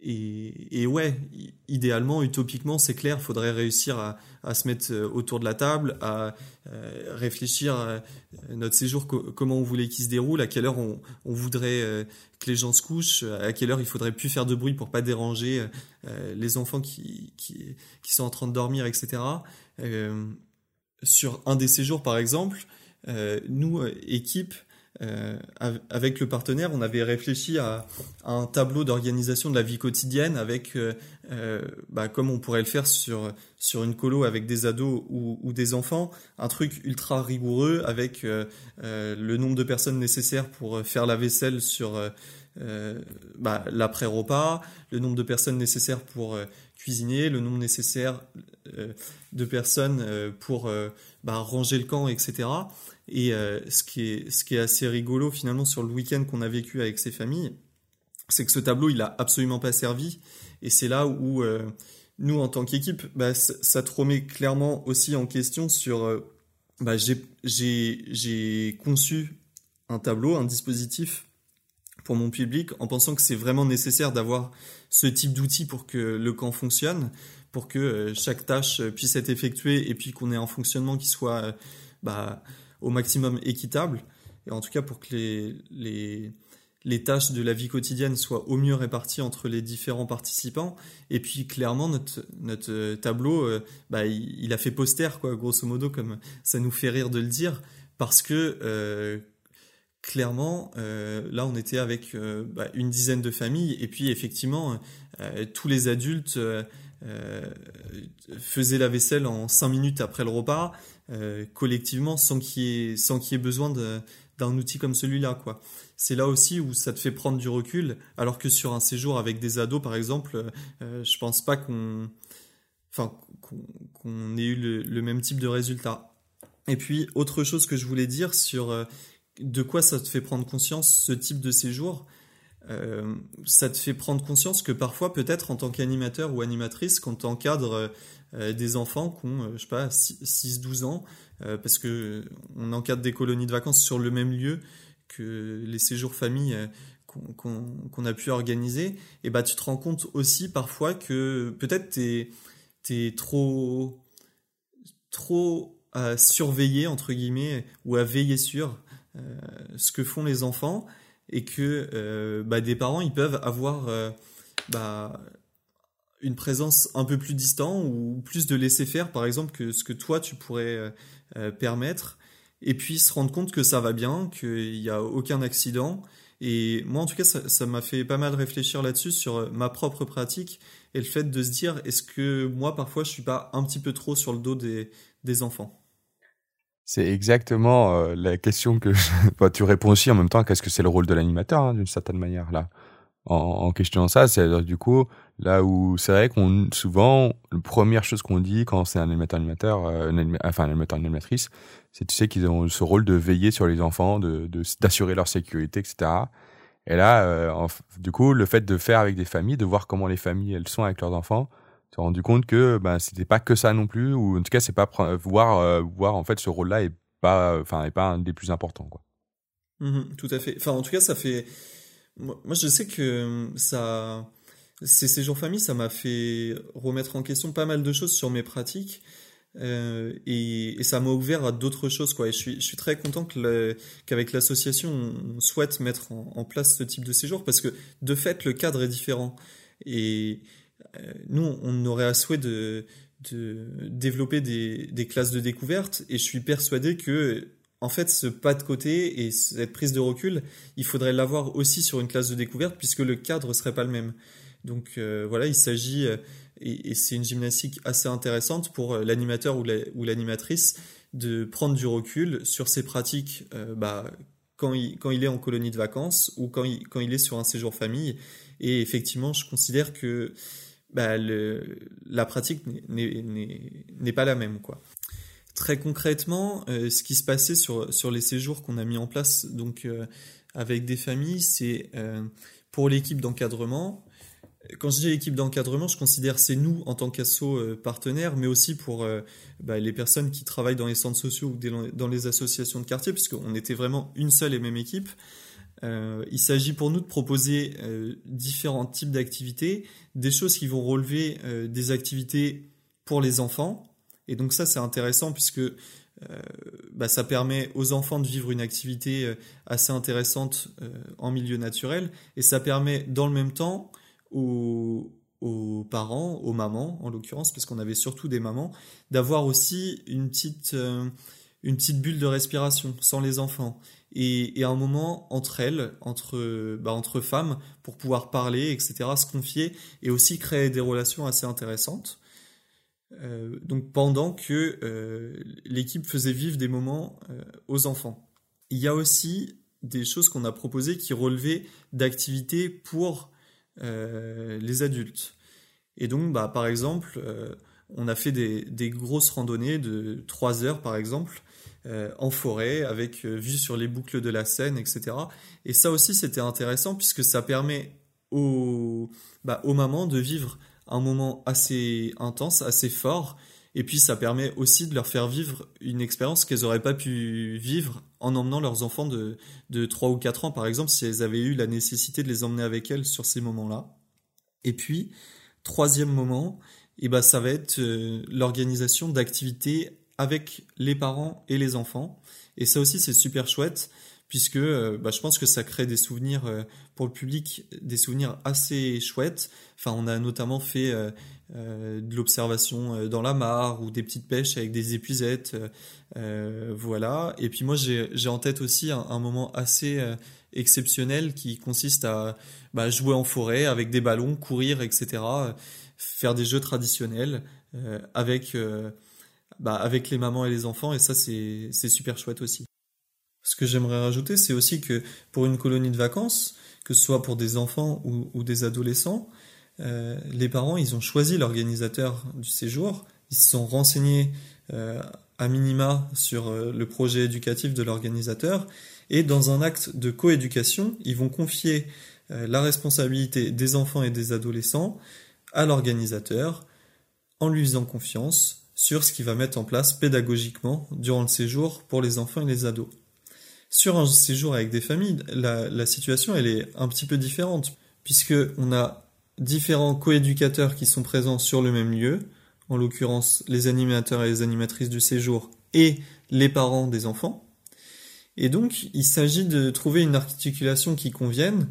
et, ouais, idéalement, utopiquement, c'est clair, il faudrait réussir à, se mettre euh, autour de la table, à euh, réfléchir à notre séjour, comment on voulait qu'il se déroule, à quelle heure on, voudrait euh, que les gens se couchent, à quelle heure il faudrait plus faire de bruit pour pas déranger les enfants qui, qui, sont en train de dormir, etc. sur un des séjours, par exemple, nous, équipe, euh, avec le partenaire, on avait réfléchi à, un tableau d'organisation de la vie quotidienne avec, euh, euh, bah, comme on pourrait le faire sur, sur une colo avec des ados ou, des enfants, un truc ultra rigoureux avec le nombre de personnes nécessaires pour faire la vaisselle sur, bah, l'après-repas, le nombre de personnes nécessaires pour cuisiner, le nombre nécessaire de personnes pour bah, ranger le camp, etc. Et ce, qui est, ce qui est assez rigolo finalement sur le week-end qu'on a vécu avec ces familles, c'est que ce tableau, il a absolument pas servi. Et c'est là où nous, en tant qu'équipe, bah, ça te remet clairement aussi en question sur... Bah, j'ai conçu un tableau, un dispositif pour mon public en pensant que c'est vraiment nécessaire d'avoir ce type d'outil pour que le camp fonctionne, pour que euh, chaque tâche puisse être effectuée et puis qu'on ait un fonctionnement qui soit euh, bah, au maximum équitable. Et en tout cas pour que les, les, les tâches de la vie quotidienne soient au mieux réparties entre les différents participants. Et puis clairement, notre, notre euh, tableau, bah, il, a fait poster, quoi, grosso modo, comme ça nous fait rire de le dire, parce que clairement, euh, là, on était avec euh, bah, une dizaine de familles, et puis effectivement, euh, tous les adultes faisaient la vaisselle en cinq minutes après le repas, collectivement, sans qu'il y ait, sans qu'il y besoin d'un outil comme celui-là, quoi. C'est là aussi où ça te fait prendre du recul, alors que sur un séjour avec des ados, par exemple, je pense pas qu'on, enfin, qu'on, ait eu le, même type de résultat. Et puis, autre chose que je voulais dire sur de quoi ça te fait prendre conscience ce type de séjour euh, ça te fait prendre conscience que parfois, peut-être en tant qu'animateur ou animatrice, quand tu encadres euh, des enfants qui ont, euh, je sais pas, 6-12 ans, parce que on encadre des colonies de vacances sur le même lieu que les séjours famille qu'on a pu organiser, et bah tu te rends compte aussi parfois que peut-être tu es, trop, trop à surveiller, entre guillemets, ou à veiller sur euh, ce que font les enfants et que euh, bah, des parents ils peuvent avoir euh, bah, une présence un peu plus distante ou plus de laisser faire par exemple que ce que toi tu pourrais permettre et puis se rendre compte que ça va bien, qu'il n'y a aucun accident. Et moi, en tout cas, ça m'a fait pas mal réfléchir là-dessus sur ma propre pratique et le fait de se dire, est-ce que moi, parfois, je suis pas un petit peu trop sur le dos des, enfants? C'est exactement euh, la question que (laughs) bah, tu réponds aussi en même temps qu'est-ce que c'est le rôle de l'animateur hein, d'une certaine manière là. En, en questionnant ça, c'est du coup là où c'est vrai qu'on souvent la première chose qu'on dit quand c'est un animateur animateur, euh, enfin un animateur animatrice, c'est tu sais qu'ils ont ce rôle de veiller sur les enfants, de d'assurer leur sécurité, etc. Et là, euh, du coup, le fait de faire avec des familles, de voir comment les familles elles sont avec leurs enfants, tu rendu compte que ben c'était pas que ça non plus ou en tout cas c'est pas voir euh, voir en fait ce rôle là est pas enfin est pas un des plus importants quoi mmh tout à fait enfin en tout cas ça fait moi je sais que ça ces séjours famille ça m'a fait remettre en question pas mal de choses sur mes pratiques euh, et, ça m'a ouvert à d'autres choses quoi. Et je suis très content qu'avec l'association on souhaite mettre en, en place ce type de séjour parce que de fait le cadre est différent. Et euh, nous, on aurait à souhait de, développer des, classes de découverte et je suis persuadé que en fait, ce pas de côté et cette prise de recul, il faudrait l'avoir aussi sur une classe de découverte puisque le cadre serait pas le même. Donc euh, voilà, il s'agit, euh, et, c'est une gymnastique assez intéressante pour l'animateur ou l'animatrice de prendre du recul sur ses pratiques bah, quand, il, est en colonie de vacances ou quand il, est sur un séjour famille. Et effectivement, je considère que bah, la pratique n'est pas la même. Quoi. Très concrètement, euh, ce qui se passait sur, sur les séjours qu'on a mis en place donc, euh, avec des familles, c'est euh, pour l'équipe d'encadrement. Quand je dis équipe d'encadrement, je considère c'est nous en tant qu'asso partenaires, mais aussi pour bah, les personnes qui travaillent dans les centres sociaux ou dans les associations de quartier, puisqu'on était vraiment une seule et même équipe. Il s'agit pour nous de proposer différents types d'activités, des choses qui vont relever des activités pour les enfants. Et donc ça, c'est intéressant puisque bah, ça permet aux enfants de vivre une activité assez intéressante en milieu naturel. Et ça permet dans le même temps aux, parents, aux mamans en l'occurrence, parce qu'on avait surtout des mamans, d'avoir aussi une petite, une petite bulle de respiration sans les enfants et, un moment entre elles, entre, bah, entre femmes, pour pouvoir parler, etc., se confier et aussi créer des relations assez intéressantes. Euh, donc pendant que euh, l'équipe faisait vivre des moments euh, aux enfants. Il y a aussi des choses qu'on a proposées qui relevaient d'activités pour les adultes. Et donc, bah, par exemple, on a fait des, grosses randonnées de 3 heures, par exemple, en forêt, avec vue sur les boucles de la Seine, etc. Et ça aussi, c'était intéressant puisque ça permet aux, bah, aux mamans de vivre un moment assez intense, assez fort. Et puis ça permet aussi de leur faire vivre une expérience qu'elles n'auraient pas pu vivre en emmenant leurs enfants de, de 3 ou 4 ans, par exemple, si elles avaient eu la nécessité de les emmener avec elles sur ces moments-là. Et puis, troisième moment, et eh ben, ça va être euh, l'organisation d'activités avec les parents et les enfants. Et ça aussi, c'est super chouette puisque euh, bah, je pense que ça crée des souvenirs euh, pour le public, des souvenirs assez chouettes. Enfin, on a notamment fait euh, de l'observation dans la mare ou des petites pêches avec des épuisettes, voilà. Et puis moi, j'ai en tête aussi un, moment assez exceptionnel qui consiste à bah, jouer en forêt avec des ballons, courir, etc. Faire des jeux traditionnels bah, avec les mamans et les enfants, et ça c'est super chouette aussi. Ce que j'aimerais rajouter, c'est aussi que pour une colonie de vacances, que ce soit pour des enfants ou, des adolescents, euh, les parents, ils ont choisi l'organisateur du séjour, ils se sont renseignés euh, à minima sur euh, le projet éducatif de l'organisateur, et dans un acte de coéducation, ils vont confier la responsabilité des enfants et des adolescents à l'organisateur en lui faisant confiance sur ce qu'il va mettre en place pédagogiquement durant le séjour pour les enfants et les ados. Sur un séjour avec des familles, la, situation elle est un petit peu différente puisque on a différents coéducateurs qui sont présents sur le même lieu, en l'occurrence les animateurs et les animatrices du séjour et les parents des enfants. Et donc, il s'agit de trouver une articulation qui convienne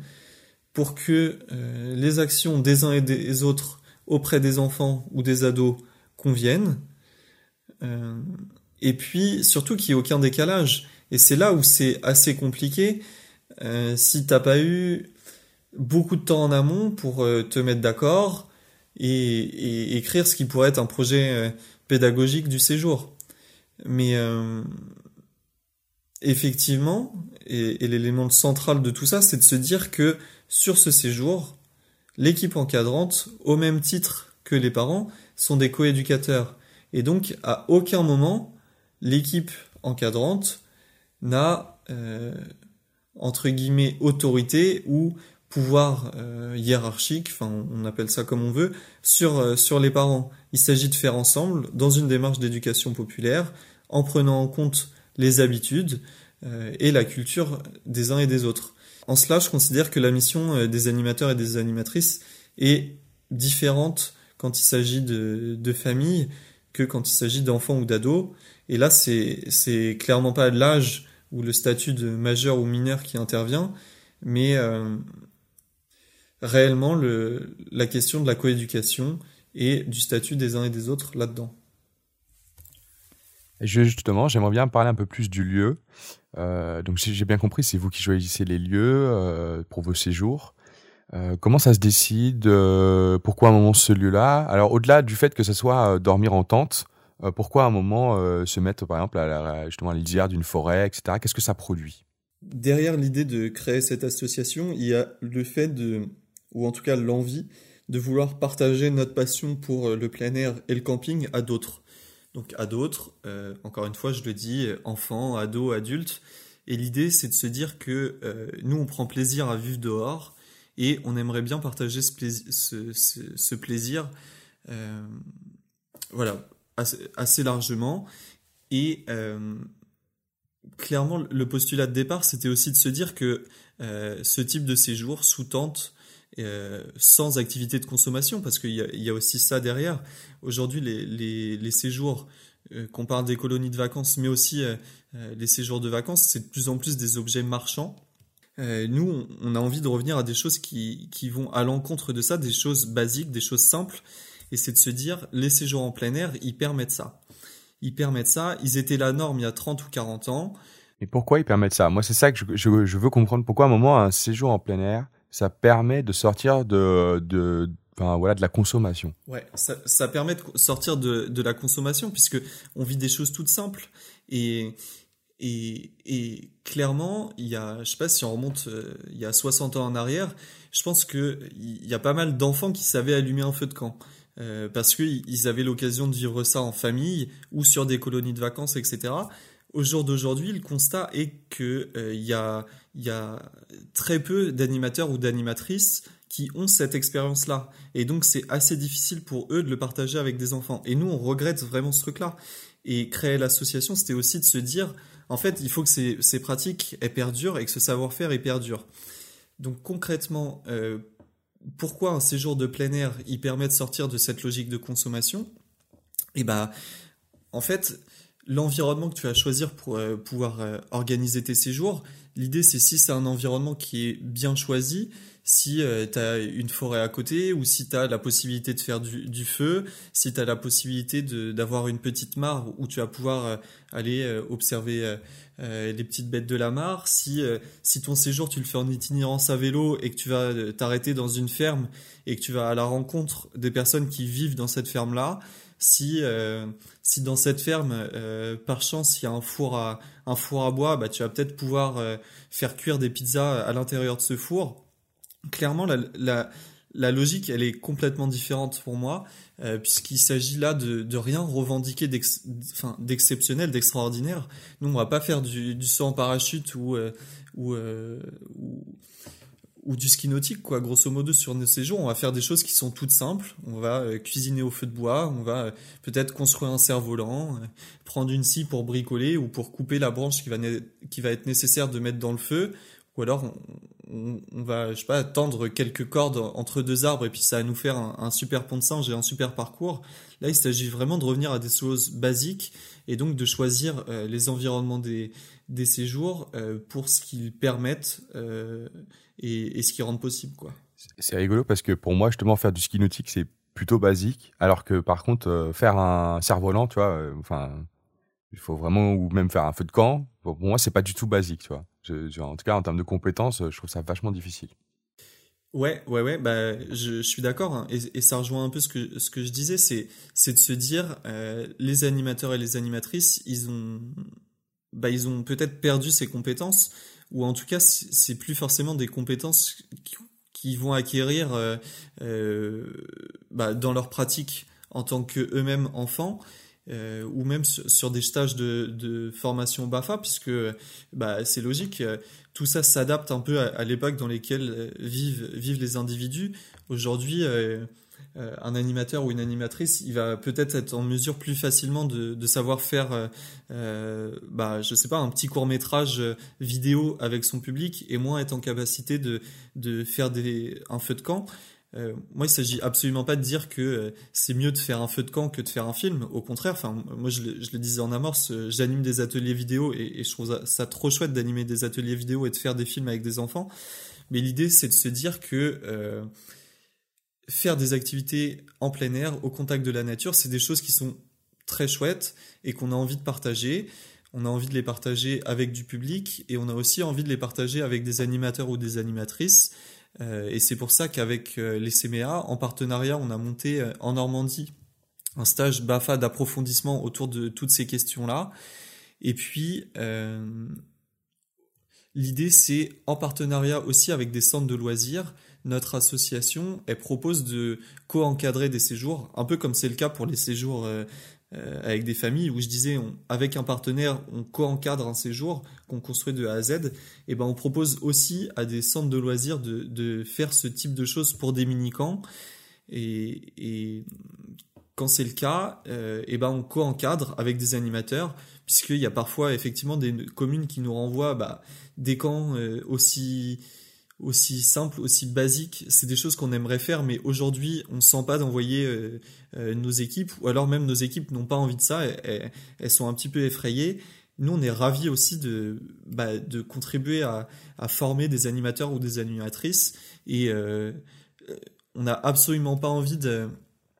pour que euh, les actions des uns et des autres auprès des enfants ou des ados conviennent. Euh, et puis, surtout qu'il n'y ait aucun décalage. Et c'est là où c'est assez compliqué. Euh, si t'as pas eu beaucoup de temps en amont pour euh, te mettre d'accord et, écrire ce qui pourrait être un projet euh, pédagogique du séjour. Mais euh, effectivement, et, et l'élément central de tout ça, c'est de se dire que sur ce séjour, l'équipe encadrante, au même titre que les parents, sont des coéducateurs. Et donc, à aucun moment, l'équipe encadrante n'a euh, entre guillemets autorité ou pouvoir euh, hiérarchique, enfin on appelle ça comme on veut, sur, euh, sur les parents. Il s'agit de faire ensemble, dans une démarche d'éducation populaire, en prenant en compte les habitudes et la culture des uns et des autres. En cela, je considère que la mission des animateurs et des animatrices est différente quand il s'agit de, de familles que quand il s'agit d'enfants ou d'ados. Et là, c'est clairement pas l'âge ou le statut de majeur ou mineur qui intervient, mais euh, réellement le, la question de la coéducation et du statut des uns et des autres là-dedans. Justement, j'aimerais bien parler un peu plus du lieu. Euh, donc, j'ai bien compris, c'est vous qui choisissez les lieux euh, pour vos séjours. comment ça se décide Pourquoi à un moment ce lieu-là? Alors, au-delà du fait que ce soit dormir en tente, euh, pourquoi à un moment euh, se mettre par exemple à la, justement à d'une forêt, etc. Qu'est-ce que ça produit? Derrière l'idée de créer cette association, il y a le fait de, ou en tout cas l'envie, de vouloir partager notre passion pour euh, le plein air et le camping à d'autres. Donc à d'autres, encore une fois, je le dis, enfants, ados, adultes. Et l'idée, c'est de se dire que nous, on prend plaisir à vivre dehors et on aimerait bien partager. Ce, plaisir voilà, assez, largement. Et euh, clairement, le postulat de départ, c'était aussi de se dire que euh, ce type de séjour sous-tente euh, sans activité de consommation, parce qu'il y, a aussi ça derrière. Aujourd'hui, les, les, séjours, qu'on parle des colonies de vacances, mais aussi les séjours de vacances, c'est de plus en plus des objets marchands. nous, on a envie de revenir à des choses qui, qui vont à l'encontre de ça, des choses basiques, des choses simples, et c'est de se dire, les séjours en plein air, ils permettent ça. Ils permettent ça. Ils étaient la norme il y a 30 ou 40 ans. Mais pourquoi ils permettent ça? Moi, c'est ça que je, veux comprendre. Pourquoi à un moment, un séjour en plein air, ça permet de sortir de, de, enfin, voilà, de la consommation? Ouais, ça, permet de sortir de, de la consommation puisque on vit des choses toutes simples. Et, Et, clairement, il y a, je sais pas si on remonte il y a 60 ans en arrière, je pense qu'il y a pas mal d'enfants qui savaient allumer un feu de camp. Parce qu'ils avaient l'occasion de vivre ça en famille ou sur des colonies de vacances, etc. Au jour d'aujourd'hui, le constat est qu'il y, a, y a très peu d'animateurs ou d'animatrices qui ont cette expérience-là. Et donc, c'est assez difficile pour eux de le partager avec des enfants. Et nous, on regrette vraiment ce truc-là. Et créer l'association, c'était aussi de se dire, en fait, il faut que ces, pratiques aient perdurent et que ce savoir-faire ait perdure. Donc, concrètement, euh, pourquoi un séjour de plein air, il permet de sortir de cette logique de consommation? Et eh ben, en fait, l'environnement que tu vas choisir pour euh, pouvoir euh, organiser tes séjours, l'idée c'est si c'est un environnement qui est bien choisi, si euh, tu as une forêt à côté ou si tu as la possibilité de faire du, feu, si tu as la possibilité d'avoir une petite mare où tu vas pouvoir euh, aller euh, observer les petites bêtes de la mare, si, si ton séjour tu le fais en itinérance à vélo et que tu vas t'arrêter dans une ferme et que tu vas à la rencontre des personnes qui vivent dans cette ferme-là, si, si dans cette ferme, par chance, il y a un four à, un four à bois, bah, tu vas peut-être pouvoir faire cuire des pizzas à l'intérieur de ce four clairement, la, la, logique, elle est complètement différente pour moi, euh, puisqu'il s'agit là de, de rien revendiquer d'exceptionnel, d'extraordinaire. Nous, on va pas faire du, du saut en parachute ou, euh, euh, ou, ou, du ski nautique, quoi. Grosso modo, sur nos séjours, on va faire des choses qui sont toutes simples. On va cuisiner au feu de bois, on va peut-être construire un cerf-volant, prendre une scie pour bricoler ou pour couper la branche qui va, qui va être nécessaire de mettre dans le feu, ou alors va, je sais pas, tendre quelques cordes entre deux arbres et puis ça va nous faire un, super pont de singe et un super parcours. Là, il s'agit vraiment de revenir à des choses basiques et donc de choisir euh, les environnements des, des séjours euh, pour ce qu'ils permettent euh, et, ce qu'ils rendent possible, quoi. C'est rigolo parce que pour moi, justement, faire du ski nautique, c'est plutôt basique, alors que par contre, faire un cerf-volant, tu vois, enfin, il faut vraiment, ou même faire un feu de camp, pour moi, c'est pas du tout basique, tu vois en tout cas, en termes de compétences, je trouve ça vachement difficile. Ouais, ouais, ouais, bah, je, suis d'accord, hein, et, ça rejoint un peu ce que, ce que je disais, c'est, de se dire, euh, les animateurs et les animatrices, ils ont, bah, ont peut-être perdu ces compétences, ou en tout cas, c'est plus forcément des compétences qu'ils vont acquérir euh, euh, bah, dans leur pratique en tant qu'eux-mêmes enfants, euh, ou même sur, des stages de, formation BAFA, puisque bah, c'est logique, euh, tout ça s'adapte un peu à, l'époque dans laquelle euh, vivent, vivent les individus. Aujourd'hui, un animateur ou une animatrice, il va peut-être être en mesure plus facilement de, de savoir faire, euh, bah, je sais pas, un petit court métrage vidéo avec son public et moins être en capacité de, de faire des, un feu de camp. Euh, moi, il s'agit absolument pas de dire que euh, c'est mieux de faire un feu de camp que de faire un film. Au contraire, enfin, moi, je le, disais en amorce, euh, j'anime des ateliers vidéo et, je trouve ça, trop chouette d'animer des ateliers vidéo et de faire des films avec des enfants. Mais l'idée, c'est de se dire que faire des activités en plein air, au contact de la nature, c'est des choses qui sont très chouettes et qu'on a envie de partager. On a envie de les partager avec du public et on a aussi envie de les partager avec des animateurs ou des animatrices. Euh, et c'est pour ça qu'avec euh, les CMA, en partenariat, on a monté euh, en Normandie un stage BAFA d'approfondissement autour de toutes ces questions-là. Et puis, l'idée, c'est en partenariat aussi avec des centres de loisirs, notre association, elle propose de co-encadrer des séjours, un peu comme c'est le cas pour les séjours avec des familles où je disais, avec un partenaire, on co-encadre un séjour qu'on construit de A à Z, et ben on propose aussi à des centres de loisirs de, de faire ce type de choses pour des mini-camps. Et, et quand c'est le cas, euh, et ben on co-encadre avec des animateurs, puisqu'il y a parfois effectivement des communes qui nous renvoient bah, des camps euh, aussi aussi simple, aussi basique. C'est des choses qu'on aimerait faire, mais aujourd'hui, on ne sent pas d'envoyer euh, euh, nos équipes, ou alors même nos équipes n'ont pas envie de ça, elles, sont un petit peu effrayées. Nous, on est ravis aussi de, bah, contribuer à, former des animateurs ou des animatrices, et euh, on n'a absolument pas envie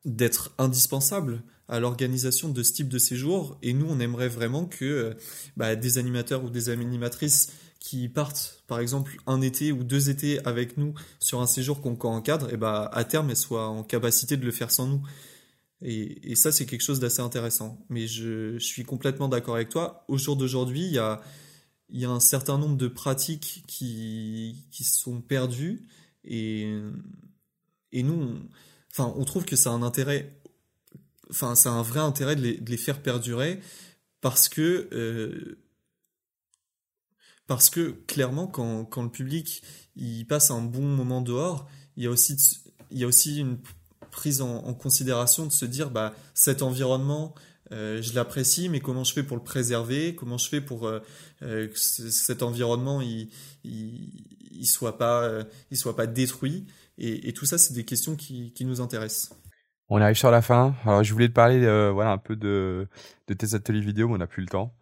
d'être indispensable à l'organisation de ce type de séjour, et nous, on aimerait vraiment que bah, des animateurs ou des animatrices qui partent, par exemple, un été ou deux étés avec nous sur un séjour qu'on encadre, et bah, à terme, elles soient en capacité de le faire sans nous. Et, ça, c'est quelque chose d'assez intéressant. Mais je, suis complètement d'accord avec toi. Au jour d'aujourd'hui, il y a, y a un certain nombre de pratiques qui, qui sont perdues. Et, et nous, on, enfin, on trouve que ça a un intérêt, enfin, ça a un vrai intérêt de les, de les faire perdurer parce que, euh, parce que clairement, quand, quand le public il passe un bon moment dehors, il y a aussi, il y a aussi une prise en, considération de se dire bah cet environnement euh, je l'apprécie mais comment je fais pour le préserver? Comment je fais pour euh, euh, que cet environnement il, il, soit pas il soit pas détruit? Et, tout ça c'est des questions qui, qui, nous intéressent. On arrive sur la fin. Alors je voulais te parler voilà un peu de, de tes ateliers vidéo mais on n'a plus le temps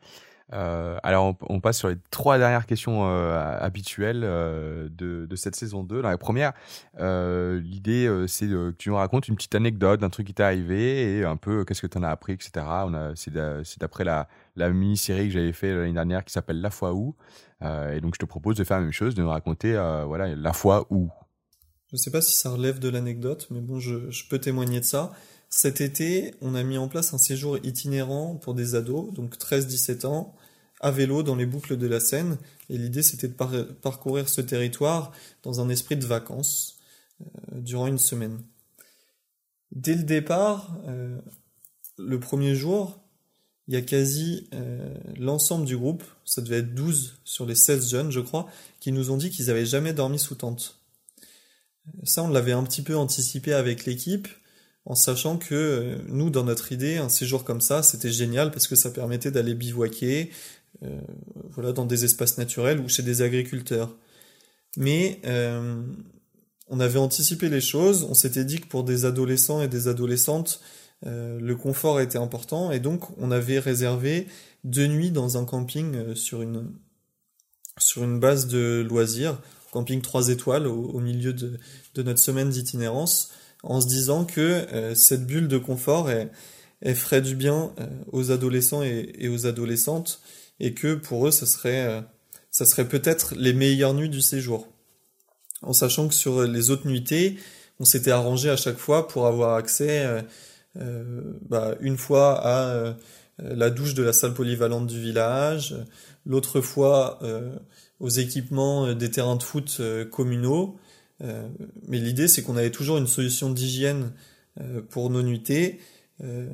euh, alors, on, passe sur les trois dernières questions euh, habituelles euh, de, cette saison 2. Dans la première, l'idée, c'est que tu nous racontes une petite anecdote d'un truc qui t'est arrivé et un peu qu'est-ce que tu en as appris, etc. On a, c'est, d'après la, mini-série que j'avais fait l'année dernière qui s'appelle La fois où. et donc, je te propose de faire la même chose, de nous raconter voilà, la fois où. Je sais pas si ça relève de l'anecdote, mais bon, je peux témoigner de ça. Cet été, on a mis en place un séjour itinérant pour des ados, donc 13-17 ans, à vélo dans les boucles de la Seine. Et l'idée, c'était de parcourir ce territoire dans un esprit de vacances euh, durant une semaine. Dès le départ, euh, le premier jour, il y a quasi euh, l'ensemble du groupe, ça devait être 12 sur les 16 jeunes, je crois, qui nous ont dit qu'ils n'avaient jamais dormi sous tente. Ça, on l'avait un petit peu anticipé avec l'équipe, en sachant que nous, dans notre idée, un séjour comme ça, c'était génial parce que ça permettait d'aller bivouaquer, euh, voilà, dans des espaces naturels ou chez des agriculteurs. Mais euh, on avait anticipé les choses, on s'était dit que pour des adolescents et des adolescentes, euh, le confort était important et donc on avait réservé deux nuits dans un camping sur une base de loisirs, camping 3 étoiles au, milieu de, notre semaine d'itinérance, en se disant que cette bulle de confort ferait du bien aux adolescents et, aux adolescentes et que pour eux, ça serait, euh, ça serait peut-être les meilleures nuits du séjour. En sachant que sur les autres nuitées, on s'était arrangé à chaque fois pour avoir accès euh, euh bah, une fois à euh, la douche de la salle polyvalente du village, l'autre fois aux équipements des terrains de foot communaux. Mais l'idée, c'est qu'on avait toujours une solution d'hygiène pour nos nuitées,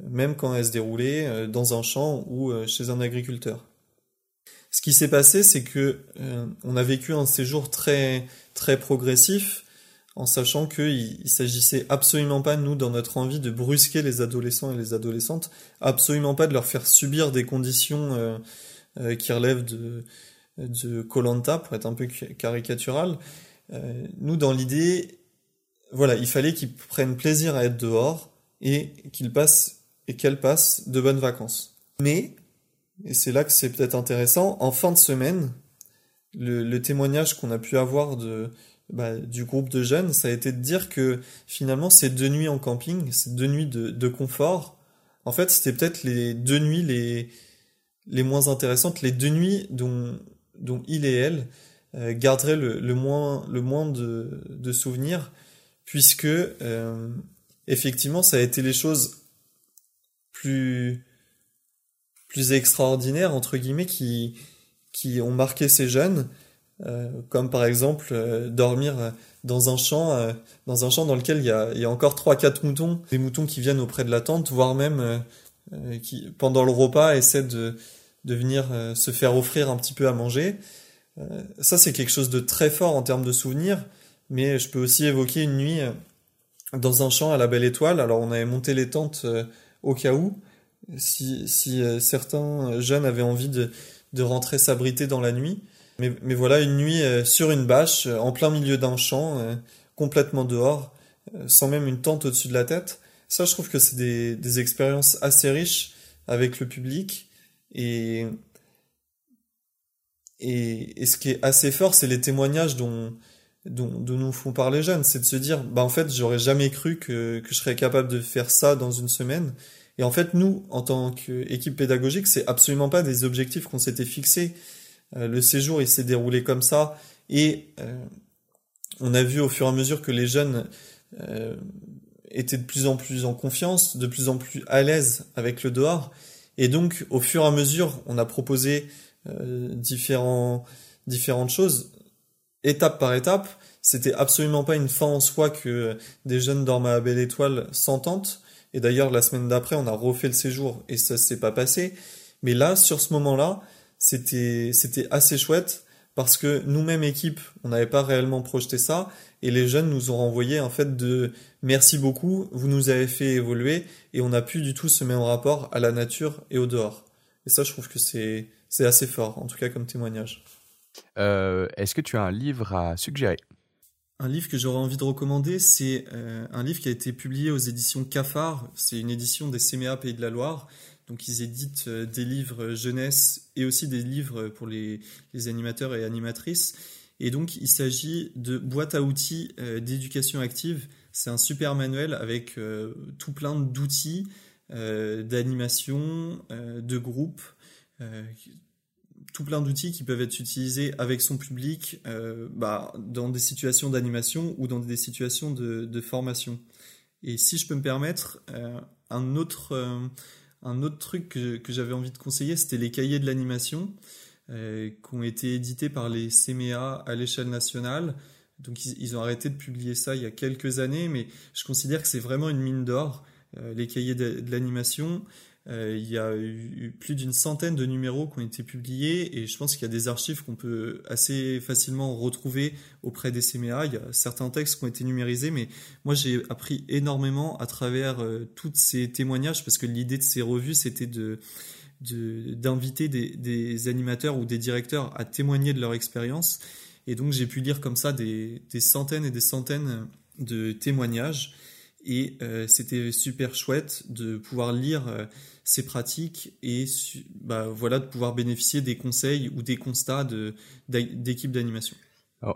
même quand elles se déroulaient dans un champ ou chez un agriculteur. Ce qui s'est passé, c'est que euh, on a vécu un séjour très très progressif, en sachant qu'il il, s'agissait absolument pas nous dans notre envie de brusquer les adolescents et les adolescentes, absolument pas de leur faire subir des conditions euh, euh, qui relèvent de de Colanta pour être un peu caricatural. Nous, dans l'idée, voilà, il fallait qu'ils prennent plaisir à être dehors et qu'ils passent et qu'elles passent de bonnes vacances. Mais et c'est là que c'est peut-être intéressant, en fin de semaine, le, témoignage qu'on a pu avoir de, bah, du groupe de jeunes, ça a été de dire que finalement ces deux nuits en camping, ces deux nuits de, confort, en fait c'était peut-être les deux nuits les, les moins intéressantes, les deux nuits dont, dont il et elle euh, garderaient le, le, moins, le moins de, de souvenirs, puisque euh, effectivement ça a été les choses plus plus extraordinaires entre guillemets qui qui ont marqué ces jeunes, euh, comme par exemple euh, dormir dans un champ euh, dans un champ dans lequel il y a, il y a encore trois quatre moutons, des moutons qui viennent auprès de la tente, voire même qui pendant le repas essaient de de venir se faire offrir un petit peu à manger. Ça c'est quelque chose de très fort en termes de souvenirs, mais je peux aussi évoquer une nuit dans un champ à la Belle Étoile. Alors on avait monté les tentes au cas où si, si euh, certains jeunes avaient envie de, de rentrer s'abriter dans la nuit. Mais, mais, voilà, une nuit euh, sur une bâche, euh, en plein milieu d'un champ, complètement dehors, sans même une tente au-dessus de la tête. Ça, je trouve que c'est des, des expériences assez riches avec le public. Et, et, et ce qui est assez fort, c'est les témoignages dont, dont, dont, nous font parler jeunes. C'est de se dire, bah en fait, j'aurais jamais cru que, que je serais capable de faire ça dans une semaine. Et en fait, nous, en tant qu'équipe pédagogique, c'est absolument pas des objectifs qu'on s'était fixés. Euh, le séjour, il s'est déroulé comme ça, et euh, on a vu au fur et à mesure que les jeunes euh, étaient de plus en plus en confiance, de plus en plus à l'aise avec le dehors. Et donc, au fur et à mesure, on a proposé euh, différents, différentes choses, étape par étape. C'était absolument pas une fin en soi que des jeunes dorment à Belle Étoile s'entendent. Et d'ailleurs, la semaine d'après, on a refait le séjour et ça s'est pas passé. Mais là, sur ce moment-là, c'était, c'était assez chouette parce que nous-mêmes équipe, on n'avait pas réellement projeté ça et les jeunes nous ont renvoyé en fait de merci beaucoup, vous nous avez fait évoluer et on a pu du tout mettre en rapport à la nature et au dehors. Et ça, je trouve que c'est c'est assez fort, en tout cas comme témoignage. Euh, est-ce que tu as un livre à suggérer? Un livre que j'aurais envie de recommander, c'est euh, un livre qui a été publié aux éditions Cafard. C'est une édition des CMA Pays de la Loire. Donc ils éditent euh, des livres jeunesse et aussi des livres pour les, animateurs et animatrices. Et donc il s'agit de boîte à outils euh, d'éducation active. C'est un super manuel avec euh, tout plein d'outils d'animation, de groupe, tout plein d'outils qui peuvent être utilisés avec son public bah, dans des situations d'animation ou dans des situations de, formation. Et si je peux me permettre, un autre un autre truc que, j'avais envie de conseiller, c'était les cahiers de l'animation euh, qui ont été édités par les CMEA à l'échelle nationale. Donc ils, ont arrêté de publier ça il y a quelques années, mais je considère que c'est vraiment une mine d'or, euh, les cahiers de l'animation. Euh, il y a eu plus d'une centaine de numéros qui ont été publiés et je pense qu'il y a des archives qu'on peut assez facilement retrouver auprès des CMA. Il y a certains textes qui ont été numérisés, mais moi j'ai appris énormément à travers euh, tous ces témoignages parce que l'idée de ces revues c'était de d'inviter des, animateurs ou des directeurs à témoigner de leur expérience. Et donc j'ai pu lire comme ça des, centaines et des centaines de témoignages. Et euh, c'était super chouette de pouvoir lire ces pratiques et bah, voilà, de pouvoir bénéficier des conseils ou des constats d'équipes d'animation.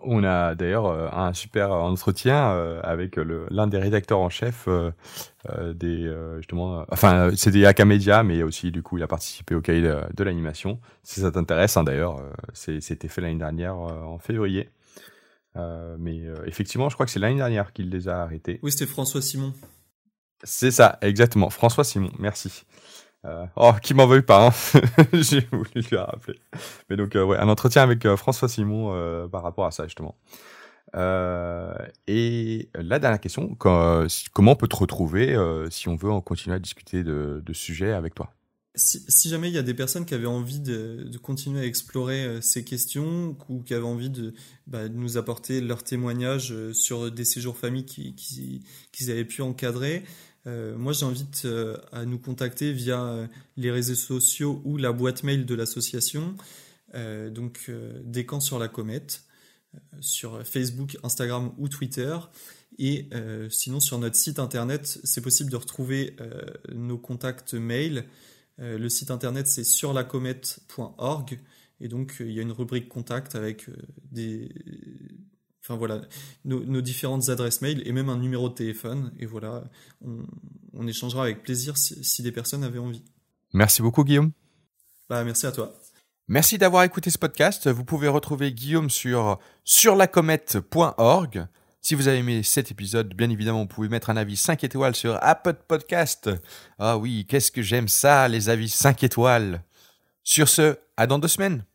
On a d'ailleurs euh, un super entretien avec l'un des rédacteurs en chef des justement, enfin c'est des Akamedia, mais aussi du coup il a participé au cahier de, l'animation. Si ça t'intéresse, hein, d'ailleurs, c'était fait l'année dernière en février. Euh, mais euh, effectivement, je crois que c'est l'année dernière qu'il les a arrêtés. Oui, c'était François Simon. C'est ça, exactement. François Simon, merci. Euh, oh, qui m'en veut pas, hein. (laughs) j'ai voulu lui rappeler. Mais donc, ouais, un entretien avec François Simon par rapport à ça, justement. et la dernière question, comment on peut te retrouver si on veut continuer à discuter de, sujets avec toi? Si, jamais il y a des personnes qui avaient envie de, continuer à explorer euh, ces questions ou qui avaient envie bah, de, nous apporter leur témoignage euh, sur des séjours familles qu'ils qui, avaient pu encadrer, euh, moi j'invite à nous contacter via les réseaux sociaux ou la boîte mail de l'association, donc des camps sur la comète, sur Facebook, Instagram ou Twitter. Et sinon sur notre site internet, c'est possible de retrouver nos contacts mail. Euh, le site internet c'est surlacomète.org et donc euh, il y a une rubrique contact avec euh, des enfin voilà nos, différentes adresses mail et même un numéro de téléphone et voilà on, échangera avec plaisir si, des personnes avaient envie. Merci beaucoup Guillaume. Bah, merci à toi. Merci d'avoir écouté ce podcast. Vous pouvez retrouver Guillaume sur surlacomète.org. Si vous avez aimé cet épisode, bien évidemment, vous pouvez mettre un avis 5 étoiles sur Apple Podcast. Ah oui, qu'est-ce que j'aime ça, les avis 5 étoiles. Sur ce, à dans deux semaines.